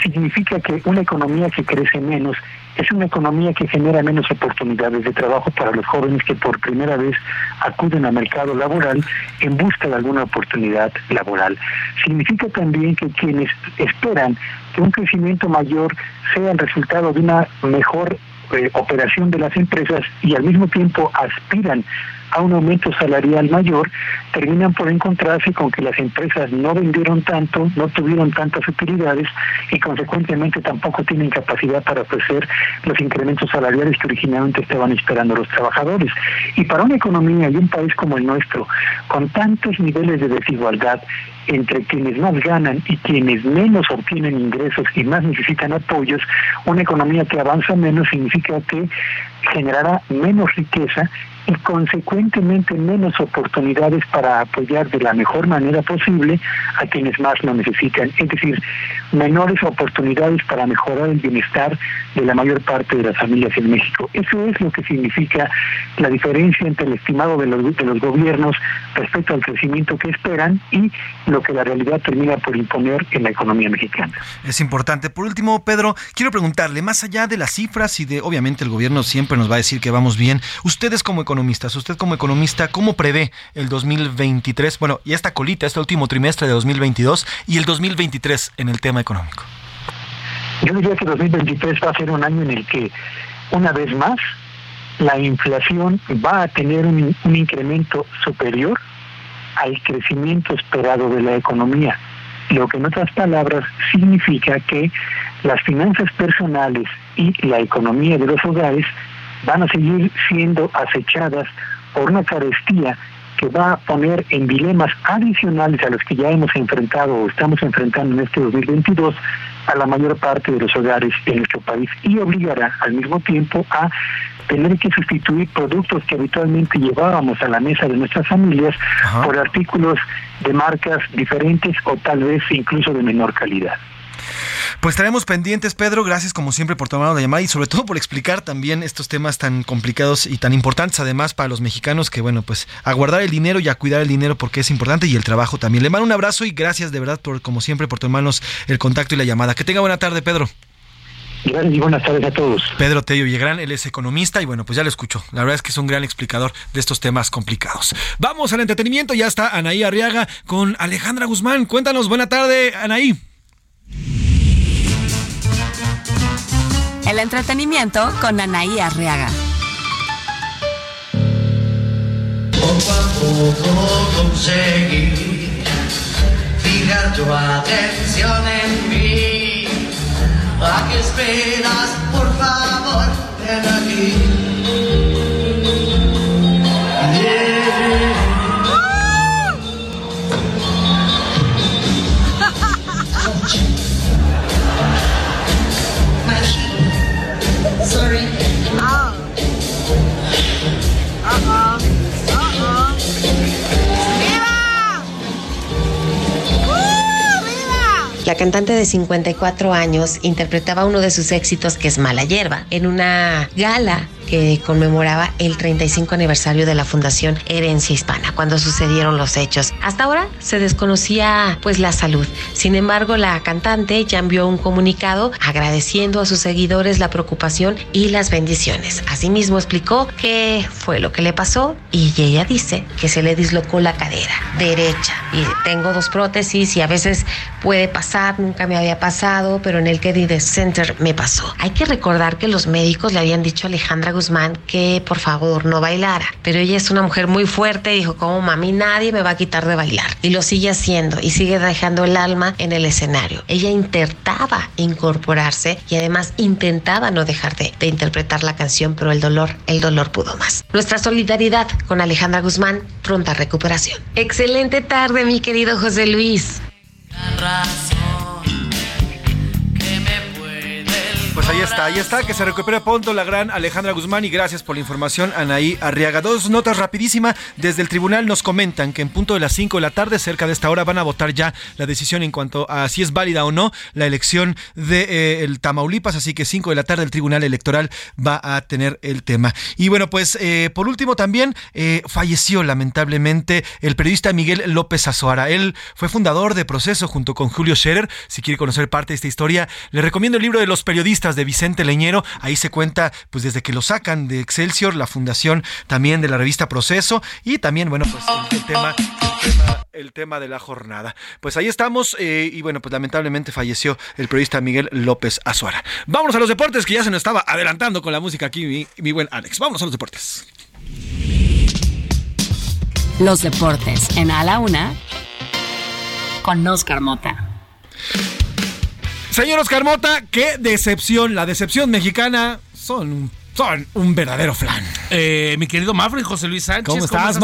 significa que una economía que crece menos es una economía que genera menos oportunidades de trabajo para los jóvenes que por primera vez acuden al mercado laboral en busca de alguna oportunidad laboral. Significa también que quienes esperan que un crecimiento mayor sea el resultado de una mejor eh, operación de las empresas y al mismo tiempo aspiran a un aumento salarial mayor, terminan por encontrarse con que las empresas no vendieron tanto, no tuvieron tantas utilidades y consecuentemente tampoco tienen capacidad para ofrecer los incrementos salariales que originalmente estaban esperando los trabajadores. Y para una economía y un país como el nuestro, con tantos niveles de desigualdad, entre quienes más ganan y quienes menos obtienen ingresos y más necesitan apoyos, una economía que avanza menos significa que generará menos riqueza y consecuentemente menos oportunidades para apoyar de la mejor manera posible a quienes más lo necesitan, es decir, menores oportunidades para mejorar el bienestar de la mayor parte de las familias en México. Eso es lo que significa la diferencia entre el estimado de los, de los gobiernos respecto al crecimiento que esperan y lo que la realidad termina por imponer en la economía mexicana. Es importante. Por último, Pedro, quiero preguntarle, más allá de las cifras y de, obviamente el gobierno siempre nos va a decir que vamos bien, ustedes como economistas, usted como economista, ¿cómo prevé el 2023? Bueno, y esta colita, este último trimestre de 2022 y el 2023 en el tema económico. Yo diría que 2023 va a ser un año en el que, una vez más, la inflación va a tener un, un incremento superior al crecimiento esperado de la economía, lo que en otras palabras significa que las finanzas personales y la economía de los hogares van a seguir siendo acechadas por una carestía que va a poner en dilemas adicionales a los que ya hemos enfrentado o estamos enfrentando en este 2022 a la mayor parte de los hogares en nuestro país y obligará al mismo tiempo a tener que sustituir productos que habitualmente llevábamos a la mesa de nuestras familias por artículos de marcas diferentes o tal vez incluso de menor calidad. Pues estaremos pendientes, Pedro. Gracias como siempre por tomar la llamada y sobre todo por explicar también estos temas tan complicados y tan importantes además para los mexicanos que bueno, pues a guardar el dinero y a cuidar el dinero porque es importante y el trabajo también. Le mando un abrazo y gracias de verdad por como siempre por tomarnos el contacto y la llamada. Que tenga buena tarde, Pedro. Gracias y buenas tardes a todos. Pedro Tello Villagrán, él es economista y bueno, pues ya lo escucho. La verdad es que es un gran explicador de estos temas complicados. Vamos al entretenimiento, ya está Anaí Arriaga con Alejandra Guzmán. Cuéntanos, buena tarde, Anaí. El entretenimiento con Anaí Arriaga. Poco a poco conseguí fijar tu atención en mí. ¿A qué esperas? Por favor, ven aquí. La cantante de 54 años interpretaba uno de sus éxitos que es Mala Hierba en una gala que conmemoraba el 35 aniversario de la Fundación Herencia Hispana, cuando sucedieron los hechos. Hasta ahora se desconocía pues la salud. Sin embargo, la cantante ya envió un comunicado agradeciendo a sus seguidores la preocupación y las bendiciones. Asimismo explicó qué fue lo que le pasó y ella dice que se le dislocó la cadera derecha y tengo dos prótesis y a veces puede pasar, nunca me había pasado, pero en el Kennedy Center me pasó. Hay que recordar que los médicos le habían dicho a Alejandra Guzmán que por favor no bailara, pero ella es una mujer muy fuerte dijo, como mami, nadie me va a quitar de bailar. Y lo sigue haciendo y sigue dejando el alma en el escenario. Ella intentaba incorporarse y además intentaba no dejar de, de interpretar la canción, pero el dolor, el dolor pudo más. Nuestra solidaridad con Alejandra Guzmán, pronta recuperación. Excelente tarde, mi querido José Luis. Pues ahí está, ahí está, que se recupere pronto la gran Alejandra Guzmán y gracias por la información, Anaí Arriaga. Dos notas rapidísimas. Desde el tribunal nos comentan que en punto de las 5 de la tarde, cerca de esta hora, van a votar ya la decisión en cuanto a si es válida o no la elección de eh, Tamaulipas, así que 5 de la tarde el tribunal electoral va a tener el tema. Y bueno, pues eh, por último también eh, falleció lamentablemente el periodista Miguel López Azuara. Él fue fundador de Proceso junto con Julio Scherer. Si quiere conocer parte de esta historia, le recomiendo el libro de los periodistas de Vicente Leñero. Ahí se cuenta, pues desde que lo sacan de Excelsior, la fundación también de la revista Proceso y también, bueno, pues el, tema, el tema de la jornada. Pues ahí estamos eh, y bueno, pues lamentablemente falleció el periodista Miguel López Azuara. Vámonos a los deportes que ya se nos estaba adelantando con la música aquí mi, mi buen Alex. Vámonos a los deportes. Los deportes en A la Una con Oscar Mota. Señor Oscar Mota, qué decepción. La decepción mexicana son son un verdadero flan. Eh, mi querido Mafren, José Luis Sánchez. ¿Cómo estás?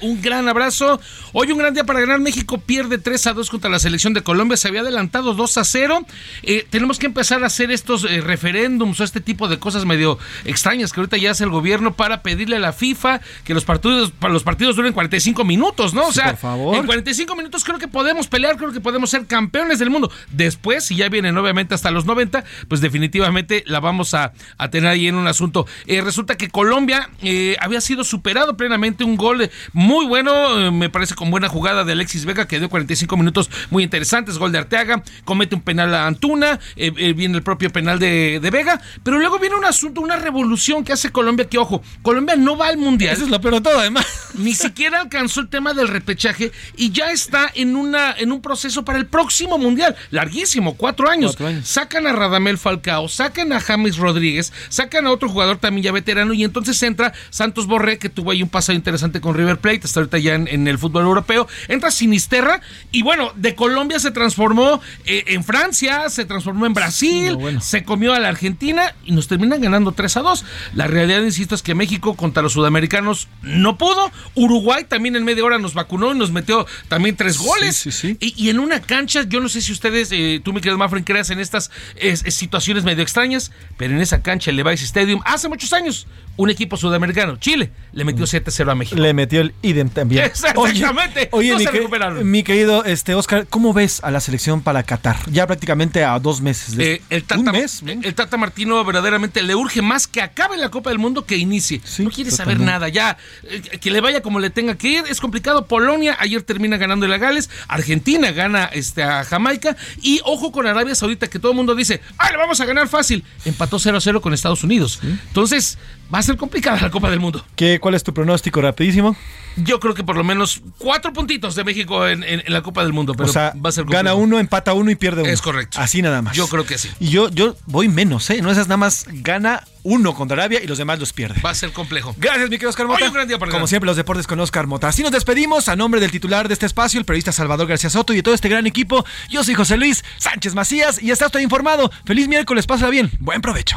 Un gran abrazo. Hoy un gran día para ganar. México pierde 3 a 2 contra la selección de Colombia. Se había adelantado 2 a 0. Eh, tenemos que empezar a hacer estos eh, referéndums o este tipo de cosas medio extrañas que ahorita ya hace el gobierno para pedirle a la FIFA que los partidos, los partidos duren 45 minutos, ¿no? O sea, por favor. en 45 minutos creo que podemos pelear, creo que podemos ser campeones del mundo. Después, si ya vienen obviamente hasta los 90, pues definitivamente la vamos a, a tener ahí en un asunto. Eh, resulta que Colombia eh, había sido superado plenamente, un gol eh, muy bueno, eh, me parece con buena jugada de Alexis Vega, que dio 45 minutos muy interesantes, gol de Arteaga, comete un penal a Antuna, viene el propio penal de, de Vega, pero luego viene un asunto, una revolución que hace Colombia, que ojo, Colombia no va al Mundial. Eso es lo peor de todo, además. Ni siquiera alcanzó el tema del repechaje y ya está en, una, en un proceso para el próximo Mundial, larguísimo, cuatro años. Cuatro años. Sacan a Radamel Falcao, sacan a James Rodríguez, sacan a otro jugador también ya veterano y entonces entra Santos Borré, que tuvo ahí un pasado interesante con River Plate, hasta ahorita ya en, en el fútbol europeo. Entra Sinisterra y bueno, de Colombia se transformó eh, en Francia, se transformó en Brasil, se comió a la Argentina y nos terminan ganando 3 a 2. La realidad, insisto, es que México contra los sudamericanos no pudo. Uruguay también en media hora nos vacunó y nos metió también tres goles. Y, y en una cancha, yo no sé si ustedes, eh, tú mi querido Mafren, creas en estas eh, eh, situaciones medio extrañas, pero en esa cancha, el Levi's Stadium, hace muchos años, un equipo sudamericano, Chile, le metió 7-0 a México. Le metió el idem también. Exactamente. Oye, no mi, se mi querido este, Oscar, ¿cómo ves a la selección para Qatar? Ya prácticamente a dos meses. de- Eh, el, tata, el Tata Martino verdaderamente le urge más que acabe la Copa del Mundo que inicie. no quiere saber nada. Ya, eh, que le vaya como le tenga que ir. Es complicado. Polonia ayer termina ganando a Gales. Argentina gana este, a Jamaica. Y ojo con Arabia Saudita, que todo el mundo dice, ¡ay, le vamos a ganar fácil! Empató 0-0 con Estados Unidos. Entonces, va a ser complicada la Copa del Mundo. ¿Qué, ¿Cuál es tu pronóstico rapidísimo? Yo creo que por lo menos cuatro puntitos de México en, en- en la Copa del Mundo. Pero o sea, va a ser gana uno, empata uno y pierde uno. Es correcto. Así nada más. Yo creo que sí. Y yo, yo voy menos, ¿eh? No esas nada más gana uno contra Arabia y los demás los pierde. Va a ser complejo. Gracias, mi querido Oscar Mota. Hoy un gran día para Como ganar. siempre, los deportes con Oscar Mota. Así nos despedimos a nombre del titular de este espacio, el periodista Salvador García Soto y de todo este gran equipo. Yo soy José Luis Sánchez Macías y está usted informado. Feliz miércoles, pásala bien. Buen provecho.